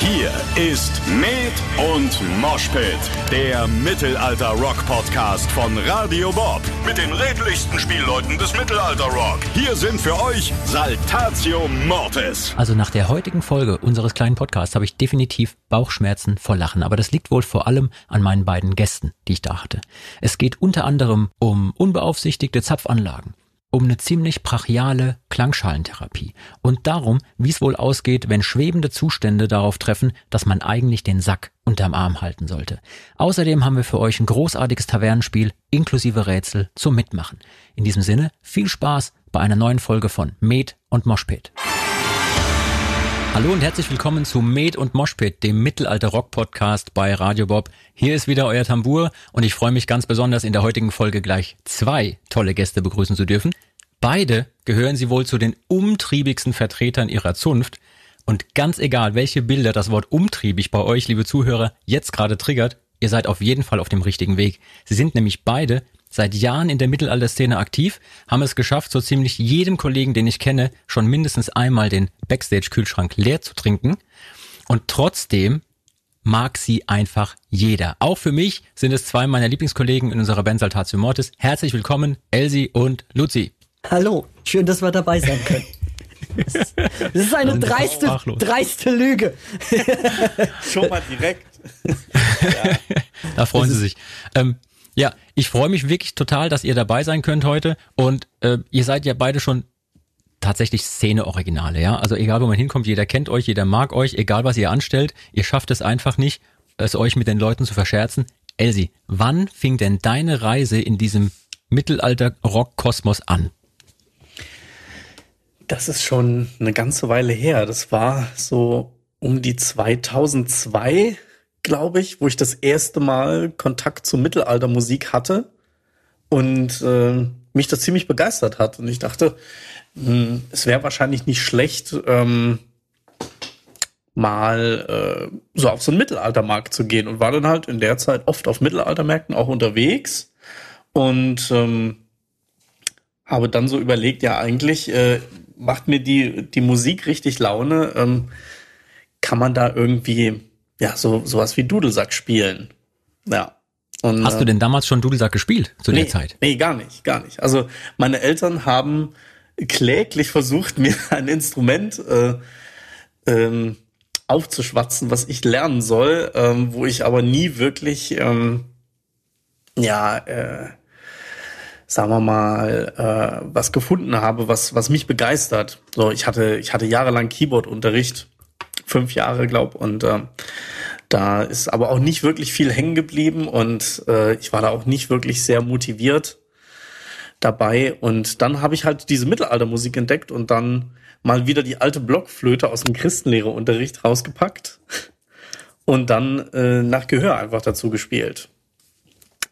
Hier ist Med und Moshpit, der Mittelalter-Rock-Podcast von Radio Bob. Mit den redlichsten Spielleuten des Mittelalter-Rock. Hier sind für euch Saltatio Mortis. Also nach der heutigen Folge unseres kleinen Podcasts habe ich definitiv Bauchschmerzen vor Lachen. Aber das liegt wohl vor allem an meinen beiden Gästen, die ich da hatte. Es geht unter anderem um unbeaufsichtigte Zapfanlagen um eine ziemlich brachiale Klangschalentherapie und darum, wie es wohl ausgeht, wenn schwebende Zustände darauf treffen, dass man eigentlich den Sack unterm Arm halten sollte. Außerdem haben wir für euch ein großartiges Tavernenspiel inklusive Rätsel zum Mitmachen. In diesem Sinne, viel Spaß bei einer neuen Folge von Med und Moshpit. Hallo und herzlich willkommen zu Med und Moshpit, dem Mittelalter-Rock-Podcast bei Radio Bob. Hier ist wieder euer Tambour und ich freue mich ganz besonders in der heutigen Folge gleich zwei tolle Gäste begrüßen zu dürfen. Beide gehören sie wohl zu den umtriebigsten Vertretern ihrer Zunft. Und ganz egal, welche Bilder das Wort umtriebig bei euch, liebe Zuhörer, jetzt gerade triggert, ihr seid auf jeden Fall auf dem richtigen Weg. Sie sind nämlich beide seit Jahren in der Mittelalterszene aktiv, haben es geschafft, so ziemlich jedem Kollegen, den ich kenne, schon mindestens einmal den Backstage-Kühlschrank leer zu trinken. Und trotzdem mag sie einfach jeder. Auch für mich sind es zwei meiner Lieblingskollegen in unserer Band Saltatio Mortis. Herzlich willkommen, Elsie und Luzi. Hallo, schön, dass wir dabei sein können. Das ist eine dreiste, dreiste Lüge. Schon mal direkt. ja. Da freuen Sie sich. Ähm, ja, ich freue mich wirklich total, dass ihr dabei sein könnt heute. Und äh, ihr seid ja beide schon tatsächlich Szene-Originale, ja. Also egal, wo man hinkommt, jeder kennt euch, jeder mag euch, egal was ihr anstellt, ihr schafft es einfach nicht, es euch mit den Leuten zu verscherzen. Elsie, wann fing denn deine Reise in diesem Mittelalter-Rock-Kosmos an? Das ist schon eine ganze Weile her. Das war so um die 2002 glaube ich, wo ich das erste Mal Kontakt zur Mittelaltermusik hatte und äh, mich das ziemlich begeistert hat. Und ich dachte, mh, hm, es wäre wahrscheinlich nicht schlecht, ähm, mal äh, so auf so einen Mittelaltermarkt zu gehen und war dann halt in der Zeit oft auf Mittelaltermärkten auch unterwegs und ähm, habe dann so überlegt, ja eigentlich äh, macht mir die die Musik richtig Laune, ähm, kann man da irgendwie ja, so sowas wie Dudelsack spielen. Ja. Und, Hast du denn damals schon Dudelsack gespielt zu nee, der Zeit? Nee, gar nicht, gar nicht. Also meine Eltern haben kläglich versucht, mir ein Instrument äh, ähm, aufzuschwatzen, was ich lernen soll, ähm, wo ich aber nie wirklich, ähm, ja, äh, sagen wir mal, äh, was gefunden habe, was, was mich begeistert. So, ich hatte, ich hatte jahrelang Keyboard-Unterricht fünf Jahre, glaub. Und äh, da ist aber auch nicht wirklich viel hängen geblieben und äh, ich war da auch nicht wirklich sehr motiviert dabei. Und dann habe ich halt diese Mittelaltermusik entdeckt und dann mal wieder die alte Blockflöte aus dem Christenlehrerunterricht rausgepackt und dann äh, nach Gehör einfach dazu gespielt.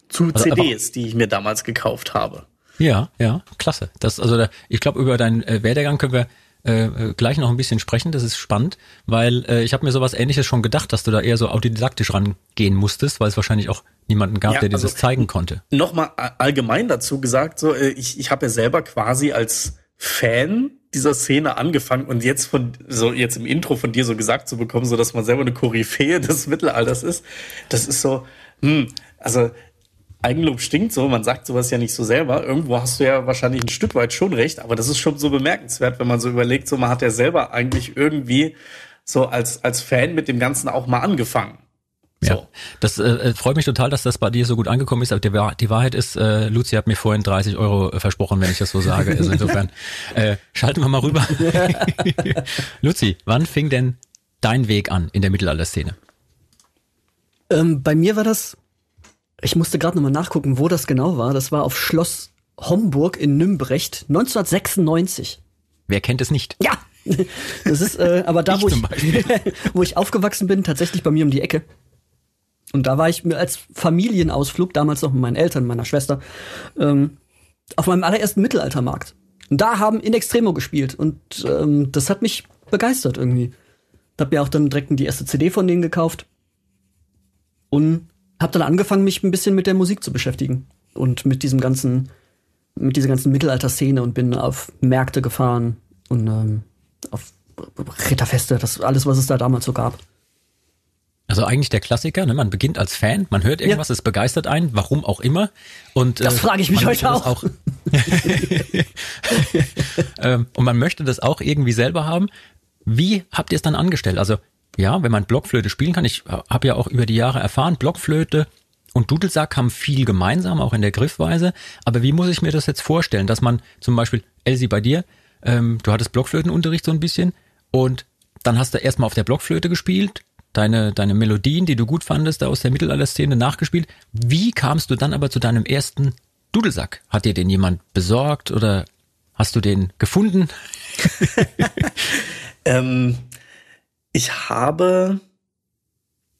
Zu also, CDs, die ich mir damals gekauft habe. Ja, ja, klasse. Das also, da, ich glaube über deinen äh, Werdegang können wir äh, äh, gleich noch ein bisschen sprechen. Das ist spannend, weil äh, ich habe mir sowas ähnliches schon gedacht, dass du da eher so autodidaktisch rangehen musstest, weil es wahrscheinlich auch niemanden gab, ja, der dieses also, zeigen konnte. Nochmal allgemein dazu gesagt, so äh, ich, ich habe ja selber quasi als Fan dieser Szene angefangen und jetzt von so jetzt im Intro von dir so gesagt zu bekommen, so dass man selber eine Koryphäe des Mittelalters ist, das ist so, hm, also Eigenlob stinkt so, man sagt sowas ja nicht so selber. Irgendwo hast du ja wahrscheinlich ein Stück weit schon recht, aber das ist schon so bemerkenswert, wenn man so überlegt, so man hat ja selber eigentlich irgendwie so als, als Fan mit dem Ganzen auch mal angefangen. So. Ja, das äh, äh freut mich total, dass das bei dir so gut angekommen ist. Aber die, die Wahrheit ist, äh, Luzi hat mir vorhin 30 Euro äh, versprochen, wenn ich das so sage. Also insofern äh, schalten wir mal rüber. Luzi, wann fing denn dein Weg an in der Mittelalterszene? Ähm, bei mir war das ich musste gerade nochmal nachgucken, wo das genau war. Das war auf Schloss Homburg in Nümbrecht 1996. Wer kennt es nicht? Ja! Das ist äh, aber da, ich wo ich, wo ich aufgewachsen bin, tatsächlich bei mir um die Ecke. Und da war ich mir als Familienausflug, damals noch mit meinen Eltern, meiner Schwester, ähm, auf meinem allerersten Mittelaltermarkt. Und da haben In Extremo gespielt und ähm, das hat mich begeistert irgendwie. Hab mir auch dann direkt die erste CD von denen gekauft. Und habe dann angefangen, mich ein bisschen mit der Musik zu beschäftigen und mit diesem ganzen, mit dieser ganzen Mittelalter-Szene und bin auf Märkte gefahren und ähm, auf Ritterfeste, das alles, was es da damals so gab. Also eigentlich der Klassiker, ne? man beginnt als Fan, man hört irgendwas, ja. es begeistert einen, warum auch immer. Und, das äh, frage ich mich heute auch. auch ähm, und man möchte das auch irgendwie selber haben. Wie habt ihr es dann angestellt? Also ja, wenn man Blockflöte spielen kann, ich habe ja auch über die Jahre erfahren, Blockflöte und Dudelsack haben viel gemeinsam, auch in der Griffweise. Aber wie muss ich mir das jetzt vorstellen, dass man zum Beispiel, Elsie, bei dir, ähm, du hattest Blockflötenunterricht so ein bisschen und dann hast du erstmal auf der Blockflöte gespielt, deine, deine Melodien, die du gut fandest, da aus der Mittelalterszene nachgespielt. Wie kamst du dann aber zu deinem ersten Dudelsack? Hat dir den jemand besorgt oder hast du den gefunden? ähm, ich habe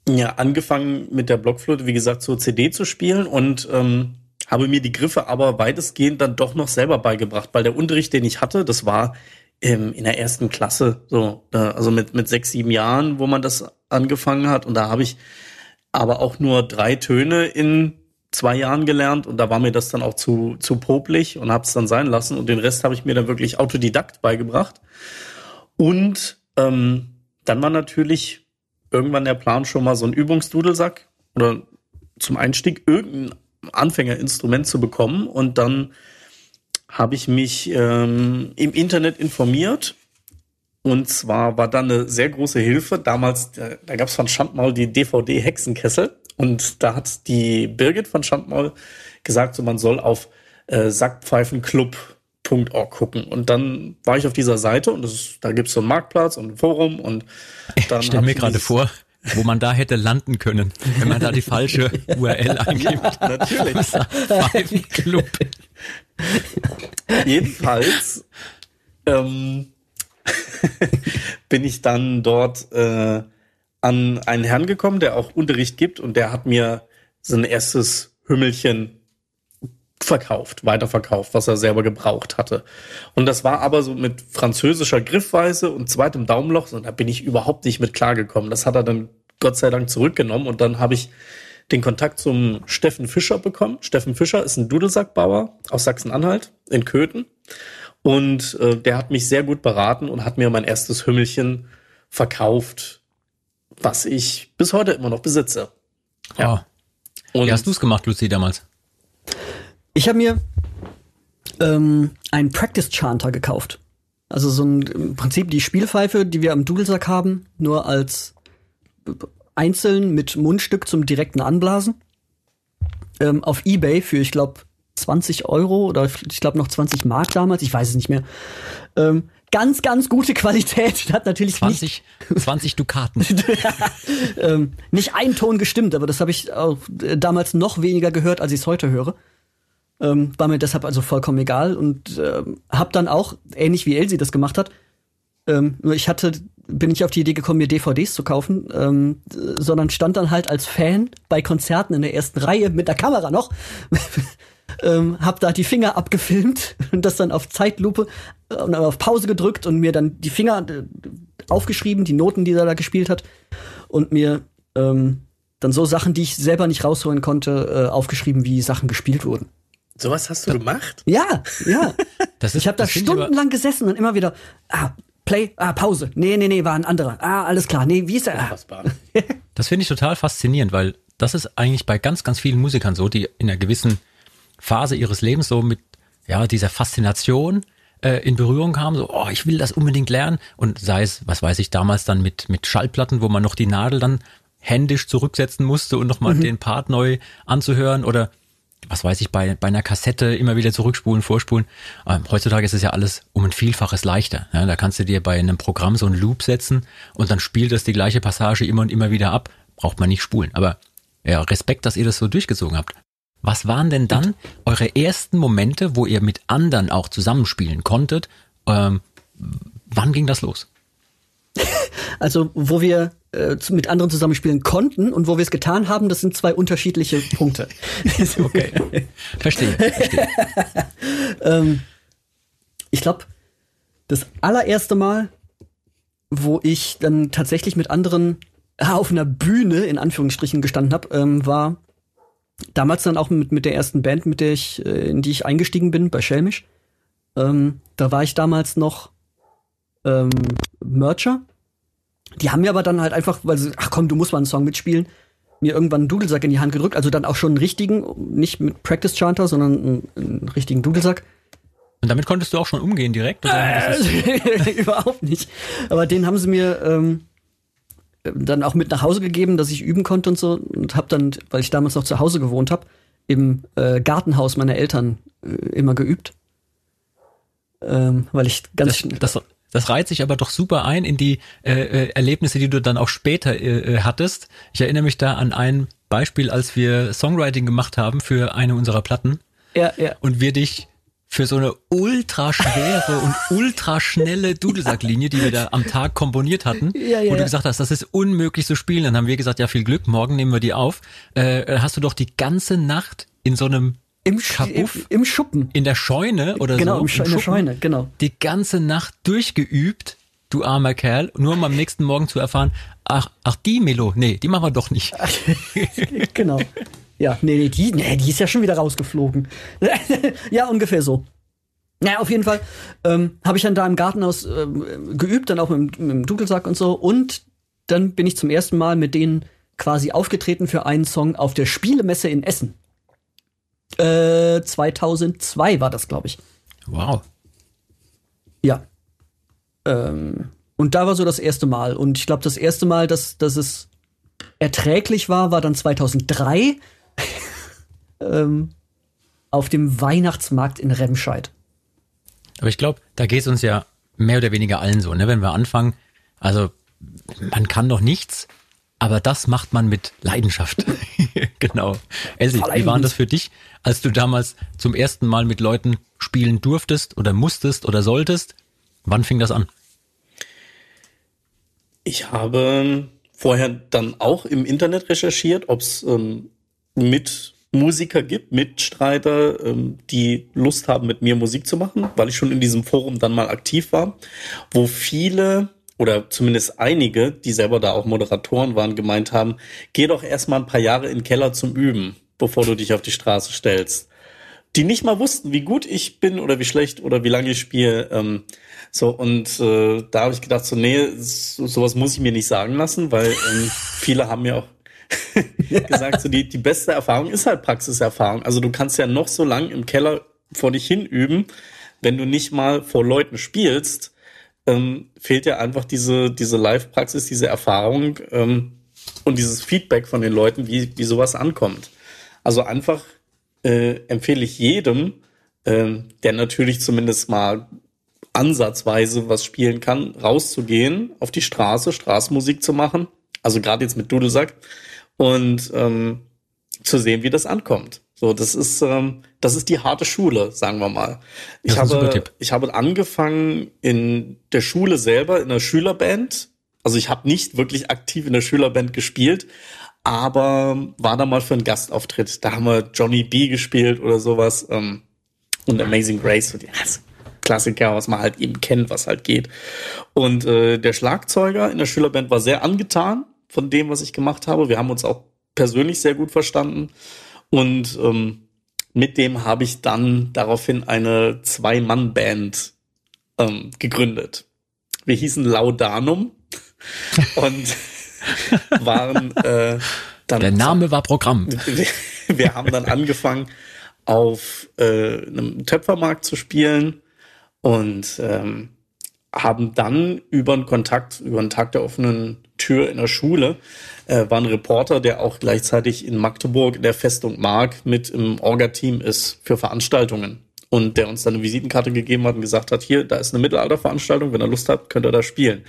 ja angefangen mit der Blockflöte, wie gesagt, zur CD zu spielen und ähm, habe mir die Griffe aber weitestgehend dann doch noch selber beigebracht, weil der Unterricht, den ich hatte, das war ähm, in der ersten Klasse, so, äh, also mit, mit sechs, sieben Jahren, wo man das angefangen hat. Und da habe ich aber auch nur drei Töne in zwei Jahren gelernt und da war mir das dann auch zu, zu popelig und habe es dann sein lassen. Und den Rest habe ich mir dann wirklich autodidakt beigebracht. Und ähm, dann war natürlich irgendwann der Plan schon mal so ein Übungsdudelsack oder zum Einstieg irgendein Anfängerinstrument zu bekommen. Und dann habe ich mich ähm, im Internet informiert. Und zwar war da eine sehr große Hilfe. Damals, da, da gab es von Schandmaul die DVD Hexenkessel. Und da hat die Birgit von Schandmaul gesagt, so man soll auf äh, Sackpfeifenclub.org gucken. Und dann war ich auf dieser Seite und das, da gibt es so einen Marktplatz und ein Forum und dann. Ich stelle mir gerade vor, wo man da hätte landen können, wenn man da die falsche URL eingibt. Ja, natürlich. Pfeifenclub. Jedenfalls ähm, bin ich dann dort äh, an einen Herrn gekommen, der auch Unterricht gibt und der hat mir sein erstes Hümmelchen verkauft, weiterverkauft, was er selber gebraucht hatte. Und das war aber so mit französischer Griffweise und zweitem Daumenloch und da bin ich überhaupt nicht mit klargekommen. Das hat er dann Gott sei Dank zurückgenommen und dann habe ich den Kontakt zum Steffen Fischer bekommen. Steffen Fischer ist ein Dudelsackbauer aus Sachsen-Anhalt in Köthen. Und äh, der hat mich sehr gut beraten und hat mir mein erstes Hümmelchen verkauft, was ich bis heute immer noch besitze. Ja. Oh. Und Wie hast du es gemacht, Lucy, damals? Ich habe mir ähm, einen Practice Chanter gekauft. Also so ein im Prinzip die Spielpfeife, die wir am Dudelsack haben, nur als einzeln mit Mundstück zum direkten Anblasen. Ähm, auf Ebay für, ich glaube, 20 Euro oder ich glaube noch 20 Mark damals, ich weiß es nicht mehr. Ähm, ganz, ganz gute Qualität. Hat natürlich 20, nicht, 20 Dukaten. ähm, nicht ein Ton gestimmt, aber das habe ich auch äh, damals noch weniger gehört, als ich es heute höre. Ähm, war mir deshalb also vollkommen egal und ähm, habe dann auch, ähnlich wie Elsie das gemacht hat, ähm, nur ich hatte bin ich auf die Idee gekommen, mir DVDs zu kaufen, ähm, sondern stand dann halt als Fan bei Konzerten in der ersten Reihe mit der Kamera noch, ähm, hab da die Finger abgefilmt und das dann auf Zeitlupe und äh, auf Pause gedrückt und mir dann die Finger äh, aufgeschrieben, die Noten, die er da gespielt hat und mir ähm, dann so Sachen, die ich selber nicht rausholen konnte, äh, aufgeschrieben, wie Sachen gespielt wurden. Sowas hast du gemacht? Ja, ja. Das ist, ich habe da stundenlang gesessen und immer wieder, ah, Play, ah, Pause. Nee, nee, nee, war ein anderer. Ah, alles klar. Nee, wie ist er? das finde ich total faszinierend, weil das ist eigentlich bei ganz, ganz vielen Musikern so, die in einer gewissen Phase ihres Lebens so mit ja, dieser Faszination äh, in Berührung kamen, so, oh, ich will das unbedingt lernen. Und sei es, was weiß ich, damals dann mit, mit Schallplatten, wo man noch die Nadel dann händisch zurücksetzen musste und nochmal mhm. den Part neu anzuhören oder was weiß ich, bei, bei einer Kassette immer wieder zurückspulen, vorspulen. Ähm, heutzutage ist es ja alles um ein Vielfaches leichter. Ja, da kannst du dir bei einem Programm so einen Loop setzen und dann spielt es die gleiche Passage immer und immer wieder ab. Braucht man nicht spulen. Aber ja, Respekt, dass ihr das so durchgezogen habt. Was waren denn dann eure ersten Momente, wo ihr mit anderen auch zusammenspielen konntet? Ähm, wann ging das los? Also, wo wir äh, mit anderen zusammenspielen konnten und wo wir es getan haben, das sind zwei unterschiedliche Punkte. okay. Verstehe. verstehe. ähm, ich glaube, das allererste Mal, wo ich dann tatsächlich mit anderen auf einer Bühne in Anführungsstrichen gestanden habe, ähm, war damals dann auch mit, mit der ersten Band, mit der ich, äh, in die ich eingestiegen bin, bei Schelmisch. Ähm, da war ich damals noch ähm, Mercher Die haben mir aber dann halt einfach, weil sie, ach komm, du musst mal einen Song mitspielen, mir irgendwann einen Dudelsack in die Hand gedrückt, also dann auch schon einen richtigen, nicht mit Practice Chanter, sondern einen, einen richtigen Dudelsack. Und damit konntest du auch schon umgehen direkt? Oder? Äh, überhaupt nicht. Aber den haben sie mir ähm, dann auch mit nach Hause gegeben, dass ich üben konnte und so. Und hab dann, weil ich damals noch zu Hause gewohnt habe, im äh, Gartenhaus meiner Eltern äh, immer geübt. Ähm, weil ich ganz das, das, das reiht sich aber doch super ein in die äh, äh, Erlebnisse, die du dann auch später äh, äh, hattest. Ich erinnere mich da an ein Beispiel, als wir Songwriting gemacht haben für eine unserer Platten. Ja, ja. Und wir dich für so eine ultra schwere und ultra schnelle Dudelsacklinie, die wir da am Tag komponiert hatten, Ja, ja, wo du gesagt hast, das ist unmöglich zu spielen. Dann haben wir gesagt, ja viel Glück, morgen nehmen wir die auf. Äh, hast du doch die ganze Nacht in so einem Im, Kabuff im Schuppen. in der Scheune oder genau, so, im Sche in der Scheune, genau. die ganze Nacht durchgeübt, du armer Kerl, nur um am nächsten Morgen zu erfahren, ach, ach die Melo, nee, die machen wir doch nicht. genau. Ja, nee, nee, die, nee, die ist ja schon wieder rausgeflogen. ja, ungefähr so. Naja, auf jeden Fall ähm, habe ich dann da im Gartenhaus ähm, geübt, dann auch mit, mit dem Dudelsack und so. Und dann bin ich zum ersten Mal mit denen quasi aufgetreten für einen Song auf der Spielemesse in Essen. Äh, 2002 war das, glaube ich. Wow. Ja. Ähm, und da war so das erste Mal. Und ich glaube, das erste Mal, dass, dass es erträglich war, war dann 2003 ähm, auf dem Weihnachtsmarkt in Remscheid. Aber ich glaube, da geht es uns ja mehr oder weniger allen so, ne? Wenn wir anfangen, also man kann doch nichts, aber das macht man mit Leidenschaft. genau. Elsie, wie war das für dich, als du damals zum ersten Mal mit Leuten spielen durftest oder musstest oder solltest? Wann fing das an? Ich habe vorher dann auch im Internet recherchiert, ob es ähm, mit Musiker gibt, Mitstreiter, ähm, die Lust haben, mit mir Musik zu machen, weil ich schon in diesem Forum dann mal aktiv war, wo viele oder zumindest einige, die selber da auch Moderatoren waren, gemeint haben, geh doch erstmal ein paar Jahre in den Keller zum Üben, bevor du dich auf die Straße stellst. Die nicht mal wussten, wie gut ich bin oder wie schlecht oder wie lange ich spiele. Ähm, so, und äh, da habe ich gedacht, so, nee, so, sowas muss ich mir nicht sagen lassen, weil ähm, viele haben mir auch gesagt, so die, die beste Erfahrung ist halt Praxiserfahrung. Also du kannst ja noch so lang im Keller vor dich hin üben, wenn du nicht mal vor Leuten spielst, ähm, fehlt ja einfach diese, diese Live-Praxis, diese Erfahrung ähm, und dieses Feedback von den Leuten, wie, wie sowas ankommt. Also einfach äh, empfehle ich jedem, ähm, der natürlich zumindest mal ansatzweise was spielen kann, rauszugehen, auf die Straße, Straßenmusik zu machen, also gerade jetzt mit Dudelsack und ähm, zu sehen, wie das ankommt. So, das ist ähm, das ist die harte Schule, sagen wir mal. Ich habe ich habe angefangen in der Schule selber in einer Schülerband. Also ich habe nicht wirklich aktiv in der Schülerband gespielt, aber war da mal für einen Gastauftritt. Da haben wir Johnny B gespielt oder sowas ähm, und Amazing Grace. So die also Klassiker, was man halt eben kennt, was halt geht. Und äh, der Schlagzeuger in der Schülerband war sehr angetan von dem, was ich gemacht habe. Wir haben uns auch persönlich sehr gut verstanden. Und ähm, mit dem habe ich dann daraufhin eine Zwei-Mann-Band ähm, gegründet. Wir hießen Laudanum und waren äh, dann Der Name war Programm. wir, wir haben dann angefangen, auf äh, einem Töpfermarkt zu spielen und ähm, haben dann über einen Kontakt, über einen Tag der offenen Tür in der Schule, äh, war ein Reporter, der auch gleichzeitig in Magdeburg in der Festung Mark mit im Orga-Team ist für Veranstaltungen. Und der uns dann eine Visitenkarte gegeben hat und gesagt hat, hier, da ist eine Mittelalterveranstaltung, wenn ihr Lust habt, könnt ihr da spielen.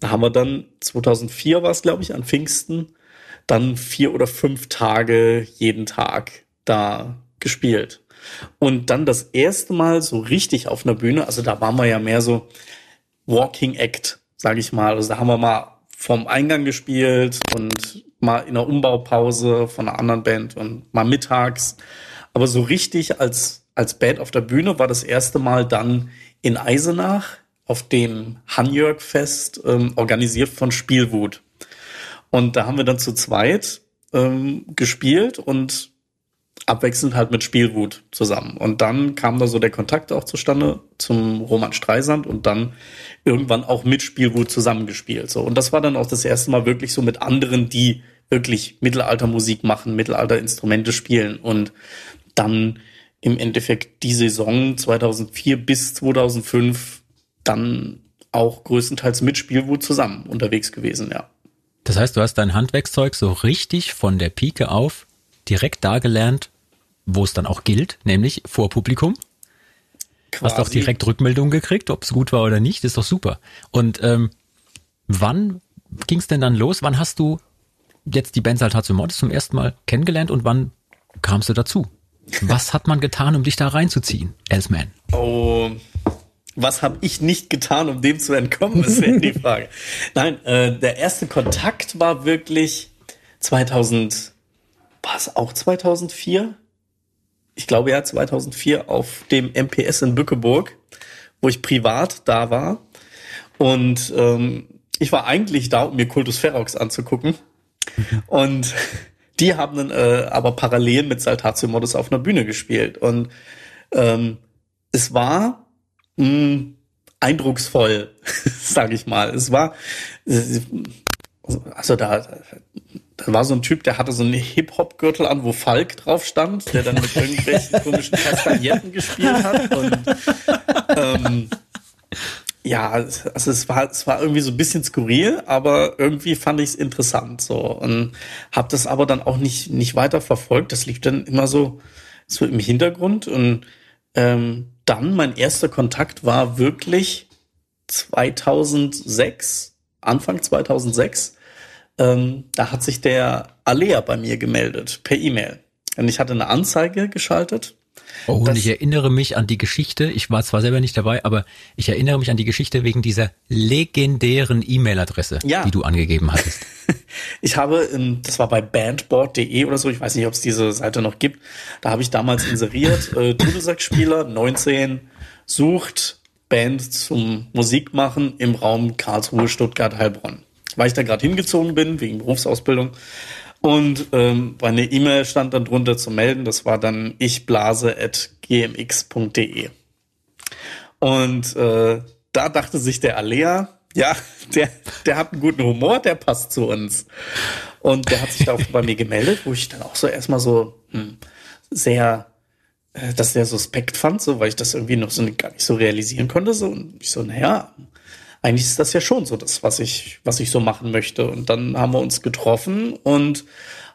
Da haben wir dann, 2004 war es, glaube ich, an Pfingsten, dann vier oder fünf Tage jeden Tag da gespielt. Und dann das erste Mal so richtig auf einer Bühne, also da waren wir ja mehr so Walking Act, sage ich mal. Also da haben wir mal vom Eingang gespielt und mal in einer Umbaupause von einer anderen Band und mal mittags. Aber so richtig als, als Band auf der Bühne war das erste Mal dann in Eisenach auf dem Hanjörg-Fest, ähm, organisiert von Spielwut. Und da haben wir dann zu zweit ähm, gespielt und abwechselnd halt mit Spielwut zusammen. Und dann kam da so der Kontakt auch zustande zum Roman Streisand und dann irgendwann auch mit Spielwut zusammengespielt. So. Und das war dann auch das erste Mal wirklich so mit anderen, die wirklich Mittelaltermusik machen, Mittelalterinstrumente spielen und dann im Endeffekt die Saison 2004 bis 2005 dann auch größtenteils mit Spielwut zusammen unterwegs gewesen, ja. Das heißt, du hast dein Handwerkszeug so richtig von der Pike auf direkt da gelernt, wo es dann auch gilt, nämlich vor Publikum. Quasi. Hast auch direkt Rückmeldungen gekriegt, ob es gut war oder nicht, ist doch super. Und ähm, wann ging es denn dann los? Wann hast du jetzt die Band Saltatio Mortis zum ersten Mal kennengelernt und wann kamst du dazu? Was hat man getan, um dich da reinzuziehen, Elsman? Oh, was habe ich nicht getan, um dem zu entkommen, ist ja die Frage. Nein, äh, der erste Kontakt war wirklich 2000, war es auch 2004? Ich glaube ja, 2004 auf dem MPS in Bückeburg, wo ich privat da war. Und ähm, ich war eigentlich da, um mir Kultus Ferox anzugucken. Und die haben dann äh, aber parallel mit Saltatio Modus auf einer Bühne gespielt. Und ähm, es war mh, hm, eindrucksvoll, sage ich mal. Es war, also da, da war so ein Typ, der hatte so einen Hip-Hop-Gürtel an, wo Falk drauf stand, der dann mit irgendwelchen komischen Kastagnetten gespielt hat. Und ähm, ja, also es war, es war irgendwie so ein bisschen skurril, aber irgendwie fand ich es interessant so und habe das aber dann auch nicht nicht weiter verfolgt. Das lief dann immer so so im Hintergrund und ähm, dann mein erster Kontakt war wirklich 2006, Anfang 2006. Ähm, da hat sich der Alea bei mir gemeldet per E-Mail und ich hatte eine Anzeige geschaltet Oh, und ich erinnere mich an die Geschichte, ich war zwar selber nicht dabei, aber ich erinnere mich an die Geschichte wegen dieser legendären E-Mail-Adresse, ja. die du angegeben hattest. ich habe, das war bei bandboard.de oder so, ich weiß nicht, ob es diese Seite noch gibt, da habe ich damals inseriert, äh, Dudelsackspieler 19 sucht Band zum Musikmachen im Raum Karlsruhe, Stuttgart, Heilbronn. Weil ich da gerade hingezogen bin, wegen Berufsausbildung, und ähm, meine E-Mail stand dann drunter zu melden. Das war dann ichblase.gmx.de. Und äh, da dachte sich der Alea, ja, der, der hat einen guten Humor, der passt zu uns. Und der hat sich da auch bei mir gemeldet, wo ich dann auch so erstmal so hm, sehr äh, das sehr suspekt fand, so weil ich das irgendwie noch so gar nicht so realisieren konnte. So und ich so, naja, eigentlich ist das ja schon so das, was ich, was ich so machen möchte. Und dann haben wir uns getroffen und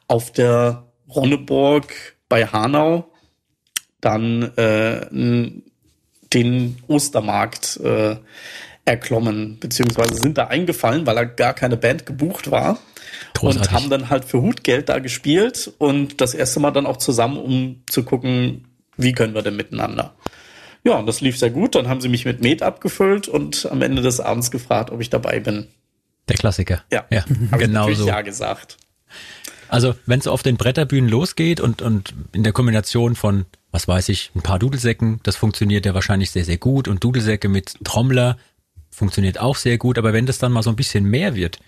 auf der Ronneburg bei Hanau dann äh, den Ostermarkt äh, erklommen, beziehungsweise sind da eingefallen, weil er gar keine Band gebucht war. Großartig. Und haben dann halt für Hutgeld da gespielt und das erste Mal dann auch zusammen, um zu gucken, wie können wir denn miteinander. Ja, und das lief sehr gut. Dann haben sie mich mit Met abgefüllt und am Ende des Abends gefragt, ob ich dabei bin. Der Klassiker. Ja, ja genau so. Ja gesagt. Also, wenn es auf den Bretterbühnen losgeht und, und in der Kombination von, was weiß ich, ein paar Dudelsäcken, das funktioniert ja wahrscheinlich sehr, sehr gut und Dudelsäcke mit Trommler funktioniert auch sehr gut, aber wenn das dann mal so ein bisschen mehr wird,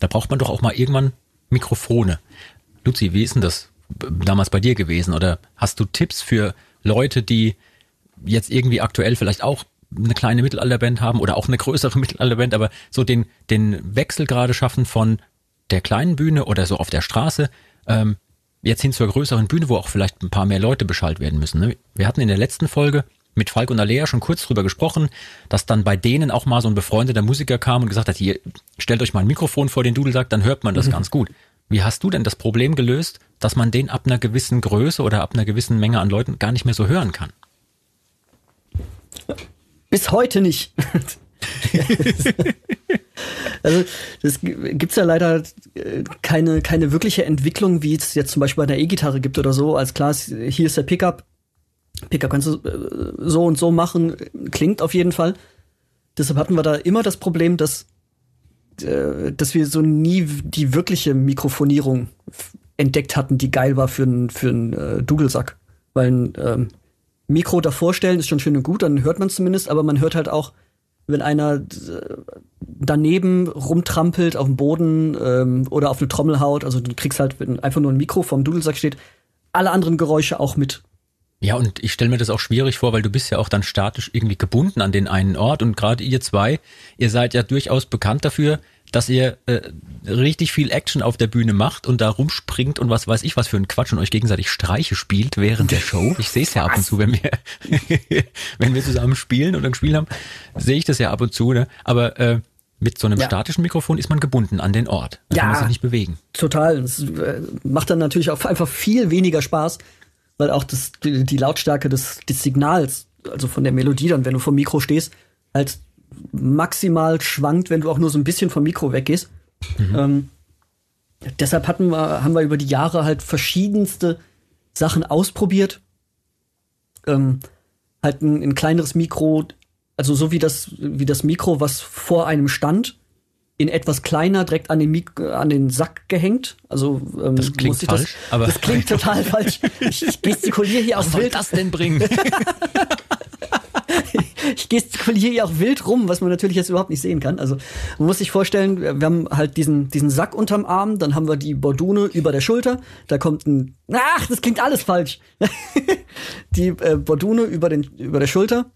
da braucht man doch auch mal irgendwann Mikrofone. Luzi, wie ist denn das damals bei dir gewesen? Oder hast du Tipps für Leute, die jetzt irgendwie aktuell vielleicht auch eine kleine Mittelalterband haben oder auch eine größere Mittelalterband, aber so den, den Wechsel gerade schaffen von der kleinen Bühne oder so auf der Straße, ähm, jetzt hin zur größeren Bühne, wo auch vielleicht ein paar mehr Leute beschallt werden müssen. Ne? Wir hatten in der letzten Folge mit Falk und Alea schon kurz drüber gesprochen, dass dann bei denen auch mal so ein befreundeter Musiker kam und gesagt hat, hier, stellt euch mal ein Mikrofon vor den Dudelsack, dann hört man das mhm. ganz gut. Wie hast du denn das Problem gelöst, dass man den ab einer gewissen Größe oder ab einer gewissen Menge an Leuten gar nicht mehr so hören kann? Bis heute nicht. also das gibt's ja leider äh, keine keine wirkliche Entwicklung, wie es jetzt zum Beispiel bei der E-Gitarre gibt oder so. Als klar, hier ist der Pickup. Pickup kannst du äh, so und so machen, klingt auf jeden Fall. Deshalb hatten wir da immer das Problem, dass äh, dass wir so nie die wirkliche Mikrofonierung entdeckt hatten, die geil war für einen für einen äh, Dudelsack, weil ein ähm, Mikro davor stellen ist schon schön und gut, dann hört man zumindest, aber man hört halt auch, wenn einer äh, daneben rumtrampelt auf dem Boden ähm, oder auf eine Trommel haut, also du kriegst halt, einfach nur ein Mikro vom Dudelsack steht, alle anderen Geräusche auch mit. Ja, und ich stelle mir das auch schwierig vor, weil du bist ja auch dann statisch irgendwie gebunden an den einen Ort und gerade ihr zwei, ihr seid ja durchaus bekannt dafür, dass ihr äh, richtig viel Action auf der Bühne macht und da rumspringt und was weiß ich was für ein Quatsch und euch gegenseitig Streiche spielt während der Show. Ich sehe es ja ab und zu, wenn wir wenn wir zusammen spielen oder ein Spiel haben, sehe ich das ja ab und zu. Ne? Aber äh, mit so einem ja. statischen Mikrofon ist man gebunden an den Ort. Da ja, kann man sich nicht bewegen. Total. Das äh, macht dann natürlich auch einfach viel weniger Spaß, weil auch das, die, die Lautstärke des, des Signals, also von der Melodie dann, wenn du vom Mikro stehst, halt maximal schwankt, wenn du auch nur so ein bisschen vom Mikro weggehst. Mhm. Ähm, deshalb hatten wir, haben wir über die Jahre halt verschiedenste Sachen ausprobiert. Ähm, halt ein, ein, kleineres Mikro, also so wie das, wie das Mikro, was vor einem stand, in etwas kleiner direkt an den, Mik an den Sack gehängt. Also ähm, das klingt falsch, das, aber das klingt total falsch. Ich gestikuliere hier was auch soll wild. das denn bringen? ich gestikuliere hier auch wild rum, was man natürlich jetzt überhaupt nicht sehen kann. Also man muss sich vorstellen, wir haben halt diesen diesen Sack unterm Arm, dann haben wir die Bordune über der Schulter, da kommt ein Ach, das klingt alles falsch. die äh, Bordune über den über der Schulter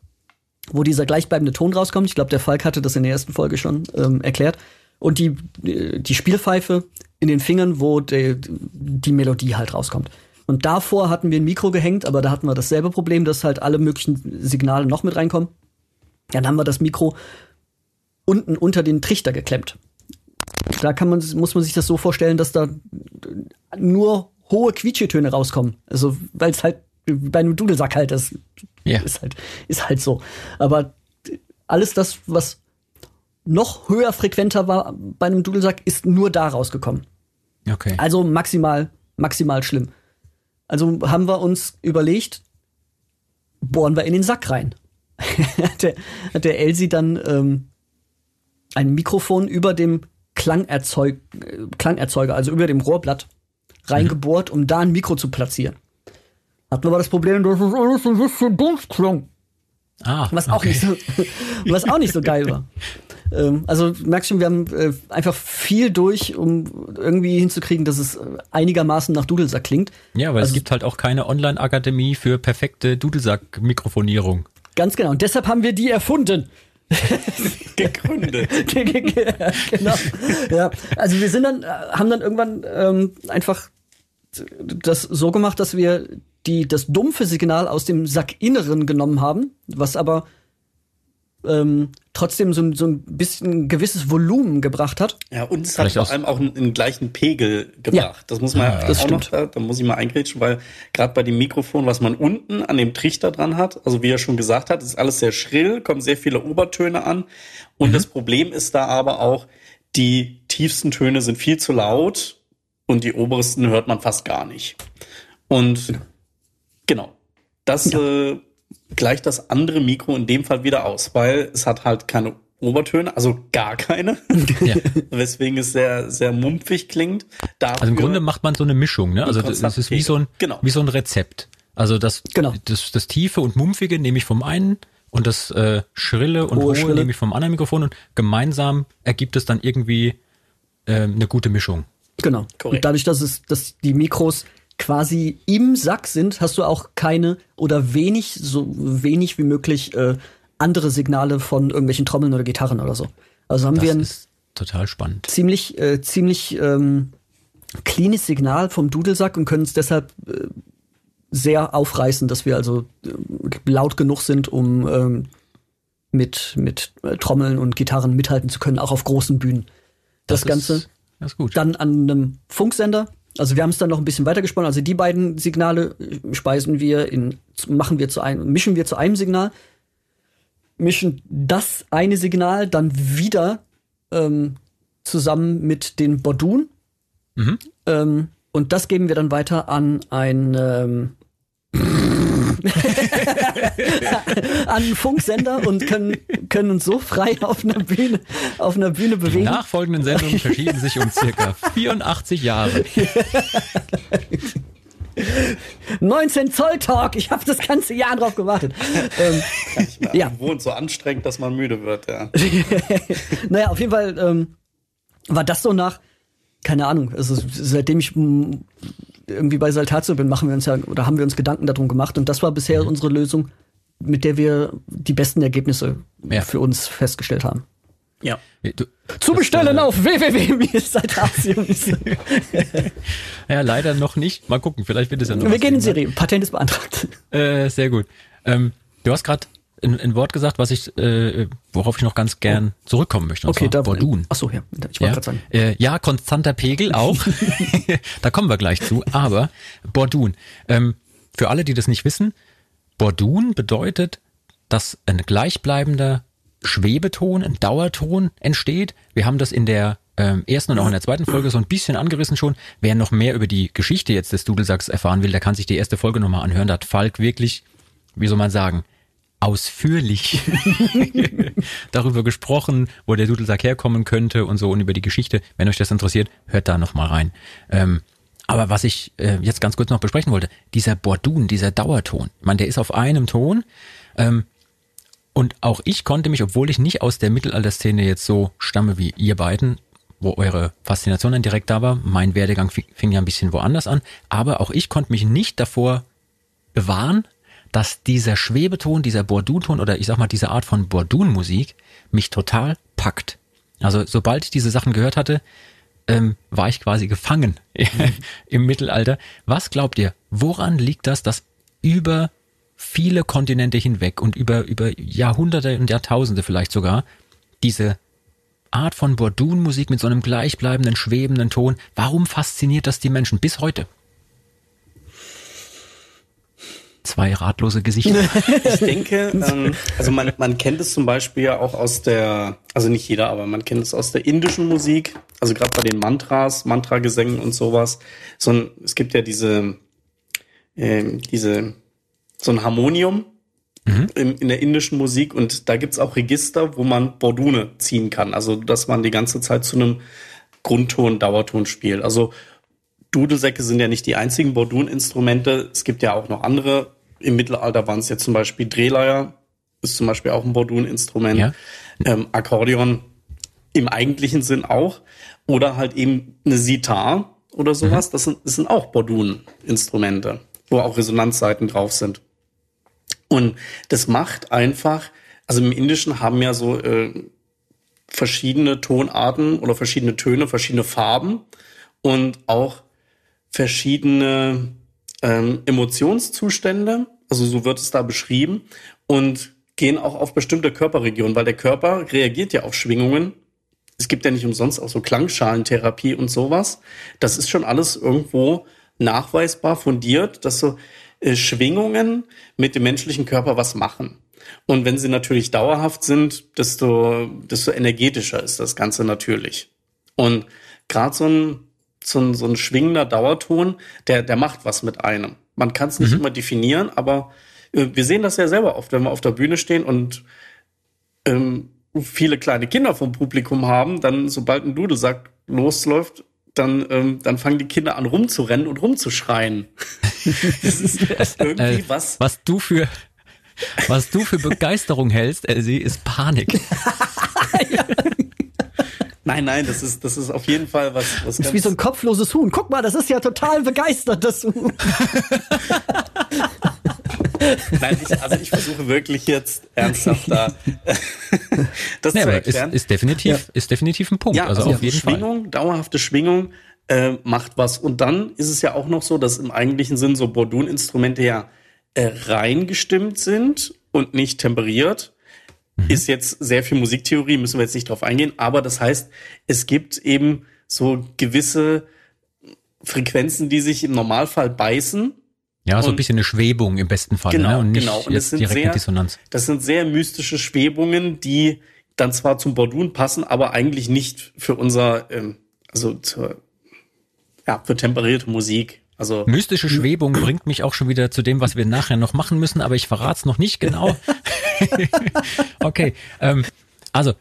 wo dieser gleichbleibende Ton rauskommt. Ich glaube, der Falk hatte das in der ersten Folge schon ähm, erklärt. Und die, die Spielpfeife in den Fingern, wo die, die Melodie halt rauskommt. Und davor hatten wir ein Mikro gehängt, aber da hatten wir dasselbe Problem, dass halt alle möglichen Signale noch mit reinkommen. Dann haben wir das Mikro unten unter den Trichter geklemmt. Da kann man, muss man sich das so vorstellen, dass da nur hohe Quietschetöne rauskommen. Also, weil es halt bei einem Dudelsack halt ist. Ja. Ist halt, ist halt so. Aber alles das, was noch höher frequenter war bei einem Dudelsack, ist nur da rausgekommen. Okay. Also maximal, maximal schlimm. Also haben wir uns überlegt, bohren wir in den Sack rein. hat, der, hat der Elsie dann ähm, ein Mikrofon über dem Klangerzeug, Klangerzeuger, also über dem Rohrblatt, reingebohrt, um da ein Mikro zu platzieren. Hatten wir aber das Problem, dass es alles ein bisschen dumpf klang. Ah, was, auch okay. nicht so, was auch nicht so geil war. Ähm, also merkst schon, wir haben äh, einfach viel durch, um irgendwie hinzukriegen, dass es einigermaßen nach Dudelsack klingt. Ja, weil also, es gibt halt auch keine Online-Akademie für perfekte Dudelsack-Mikrofonierung. Ganz genau. Und deshalb haben wir die erfunden. Gegründet. genau. Ja, also wir sind dann, äh, haben dann irgendwann ähm, einfach das so gemacht, dass wir die das dumpfe Signal aus dem Sackinneren genommen haben, was aber ähm, trotzdem so, so ein bisschen ein gewisses Volumen gebracht hat. Ja, und es hat vor allem auch einen, einen, gleichen Pegel gebracht. Ja, das muss man ja, das auch stimmt. noch, da muss ich mal eingrätschen, weil gerade bei dem Mikrofon, was man unten an dem Trichter dran hat, also wie er schon gesagt hat, ist alles sehr schrill, kommen sehr viele Obertöne an. Und mhm. das Problem ist da aber auch, die tiefsten Töne sind viel zu laut und die obersten hört man fast gar nicht. Und genau, das ja. äh, gleicht das andere Mikro in dem Fall wieder aus, weil es hat halt keine Obertöne, also gar keine. Ja. Weswegen es sehr, sehr mumpfig klingt. Dafür also im Grunde macht man so eine Mischung, ne? Also das, das ist wie so ein, genau. wie so ein Rezept. Also das, genau. das, das Tiefe und Mumpfige nehme ich vom einen und das äh, Schrille und Hohe, Hohe nehme ich vom anderen Mikrofon und gemeinsam ergibt es dann irgendwie äh, eine gute Mischung. Genau. Korrekt. Und dadurch, dass es, dass die Mikros quasi im Sack sind, hast du auch keine oder wenig, so wenig wie möglich äh, andere Signale von irgendwelchen Trommeln oder Gitarren oder so. Also haben das wir ein ist total spannend. Ziemlich, äh, ziemlich ähm, cleanes Signal vom Dudelsack und können es deshalb äh, sehr aufreißen, dass wir also äh, laut genug sind, um ähm, mit, mit äh, Trommeln und Gitarren mithalten zu können, auch auf großen Bühnen. Das, das Ganze ist, das dann an einem Funksender also wir haben es dann noch ein bisschen weiter gesponnen. Also die beiden Signale speisen wir in, machen wir zu einem, mischen wir zu einem Signal, mischen das eine Signal dann wieder ähm, zusammen mit den Bordun. Mhm. Ähm, und das geben wir dann weiter an ein ähm, an einen Funksender und können, können uns so frei auf einer Bühne, auf einer Bühne bewegen. Die nachfolgenden Sendungen verschieben sich um circa 84 Jahre. 19 Zoll Talk, ich habe das ganze Jahr drauf gewartet. Ähm, ja. Wohnt so anstrengend, dass man müde wird, ja. naja, auf jeden Fall ähm, war das so nach, keine Ahnung, also seitdem ich irgendwie bei Saltatio bin, machen wir uns ja oder haben wir uns Gedanken darum gemacht und das war bisher mhm. unsere Lösung, mit der wir die besten Ergebnisse ja. für uns festgestellt haben. Ja. Du, Zu bestellen auf www.saltatio. ja, leider noch nicht. Mal gucken, vielleicht wird es ja noch. Wir gehen in Serie. Patent ist beantragt. Äh, sehr gut. Ähm, du hast gerade ein, ein Wort gesagt, was ich, äh, worauf ich noch ganz gern oh. zurückkommen möchte. okay, da Bordun. Ach so, ja, ich wollte ja, gerade sagen. Äh, ja, konstanter Pegel auch. da kommen wir gleich zu. Aber Bordun. Ähm, für alle, die das nicht wissen, Bordun bedeutet, dass ein gleichbleibender Schwebeton, ein Dauerton entsteht. Wir haben das in der ähm, ersten und auch in der zweiten Folge so ein bisschen angerissen schon. Wer noch mehr über die Geschichte jetzt des Dudelsacks erfahren will, der kann sich die erste Folge nochmal anhören. Da hat Falk wirklich, wie soll man sagen, ausführlich darüber gesprochen, wo der Dudelsack herkommen könnte und so und über die Geschichte. Wenn euch das interessiert, hört da nochmal rein. Ähm, aber was ich äh, jetzt ganz kurz noch besprechen wollte, dieser Bordun, dieser Dauerton, meine, der ist auf einem Ton. Ähm, und auch ich konnte mich, obwohl ich nicht aus der Mittelalterszene jetzt so stamme wie ihr beiden, wo eure Faszination dann direkt da war, mein Werdegang fing ja ein bisschen woanders an, aber auch ich konnte mich nicht davor bewahren, dass dieser Schwebeton, dieser Bordun-Ton oder ich sag mal diese Art von Bordun-Musik mich total packt. Also sobald ich diese Sachen gehört hatte, ähm, war ich quasi gefangen im Mittelalter. Was glaubt ihr, woran liegt das, dass über viele Kontinente hinweg und über, über Jahrhunderte und Jahrtausende vielleicht sogar diese Art von Bordun-Musik mit so einem gleichbleibenden, schwebenden Ton, warum fasziniert das die Menschen bis heute? Zwei ratlose Gesichter. Ich denke, ähm, also man, man kennt es zum Beispiel ja auch aus der, also nicht jeder, aber man kennt es aus der indischen Musik, also gerade bei den Mantras, Mantragesängen und sowas. So ein, es gibt ja diese, äh, diese so ein Harmonium mhm. in, in, der indischen Musik und da gibt's auch Register, wo man Bordune ziehen kann. Also dass man die ganze Zeit zu einem Grundton, Dauerton spielt. Also Dudelsäcke sind ja nicht die einzigen Bordun-Instrumente. Es gibt ja auch noch andere. Im Mittelalter waren es jetzt zum Beispiel Drehleier, ist zum Beispiel auch ein Bordun-Instrument. Ja. Ähm, Akkordeon im eigentlichen Sinn auch. Oder halt eben eine Sitar oder sowas. Mhm. Das, sind, das sind auch Bordun-Instrumente, wo auch Resonanzseiten drauf sind. Und das macht einfach, also im Indischen haben ja so äh, verschiedene Tonarten oder verschiedene Töne, verschiedene Farben und auch verschiedene ähm, Emotionszustände, also so wird es da beschrieben, und gehen auch auf bestimmte Körperregionen, weil der Körper reagiert ja auf Schwingungen. Es gibt ja nicht umsonst auch so Klangschalentherapie und sowas. Das ist schon alles irgendwo nachweisbar, fundiert, dass so äh, Schwingungen mit dem menschlichen Körper was machen. Und wenn sie natürlich dauerhaft sind, desto, desto energetischer ist das Ganze natürlich. Und gerade so ein, so, ein, so ein schwingender Dauerton, der, der macht was mit einem. Man kann es nicht mhm. immer definieren, aber äh, wir sehen das ja selber oft, wenn wir auf der Bühne stehen und ähm, viele kleine Kinder vom Publikum haben, dann sobald ein Dudelsack losläuft, dann, ähm, dann fangen die Kinder an rumzurennen und rumzuschreien. das ist irgendwie äh, was. Was du für, was du für Begeisterung hältst, Elsie, ist Panik. ja. Nein, nein, das ist, das ist auf jeden Fall was, was Das ist wie so ein kopfloses Huhn. Guck mal, das ist ja total begeistert, das Huhn. Nein, ich, also ich versuche wirklich jetzt ernsthaft da das nee, zu erklären. Ist, ist definitiv, ja. ist definitiv ein Punkt. Ja, also, also auf jeden Schwingung, Fall. dauerhafte Schwingung äh, macht was. Und dann ist es ja auch noch so, dass im eigentlichen Sinn so Bordun-Instrumente ja äh, reingestimmt sind und nicht temperiert. Mhm. Ist jetzt sehr viel Musiktheorie, müssen wir jetzt nicht drauf eingehen. Aber das heißt, es gibt eben so gewisse Frequenzen, die sich im Normalfall beißen ja, so und, ein bisschen eine Schwebung im besten Fall. Genau, ne? und nicht genau. Und das sind direkt sehr, Dissonanz. Das sind sehr mystische Schwebungen, die dann zwar zum Bordun passen, aber eigentlich nicht für unser, ähm, also zur, ja, für temperierte Musik. Also mystische Schwebung bringt mich auch schon wieder zu dem, was wir nachher noch machen müssen, aber ich verrate es noch nicht genau. okay, ähm, also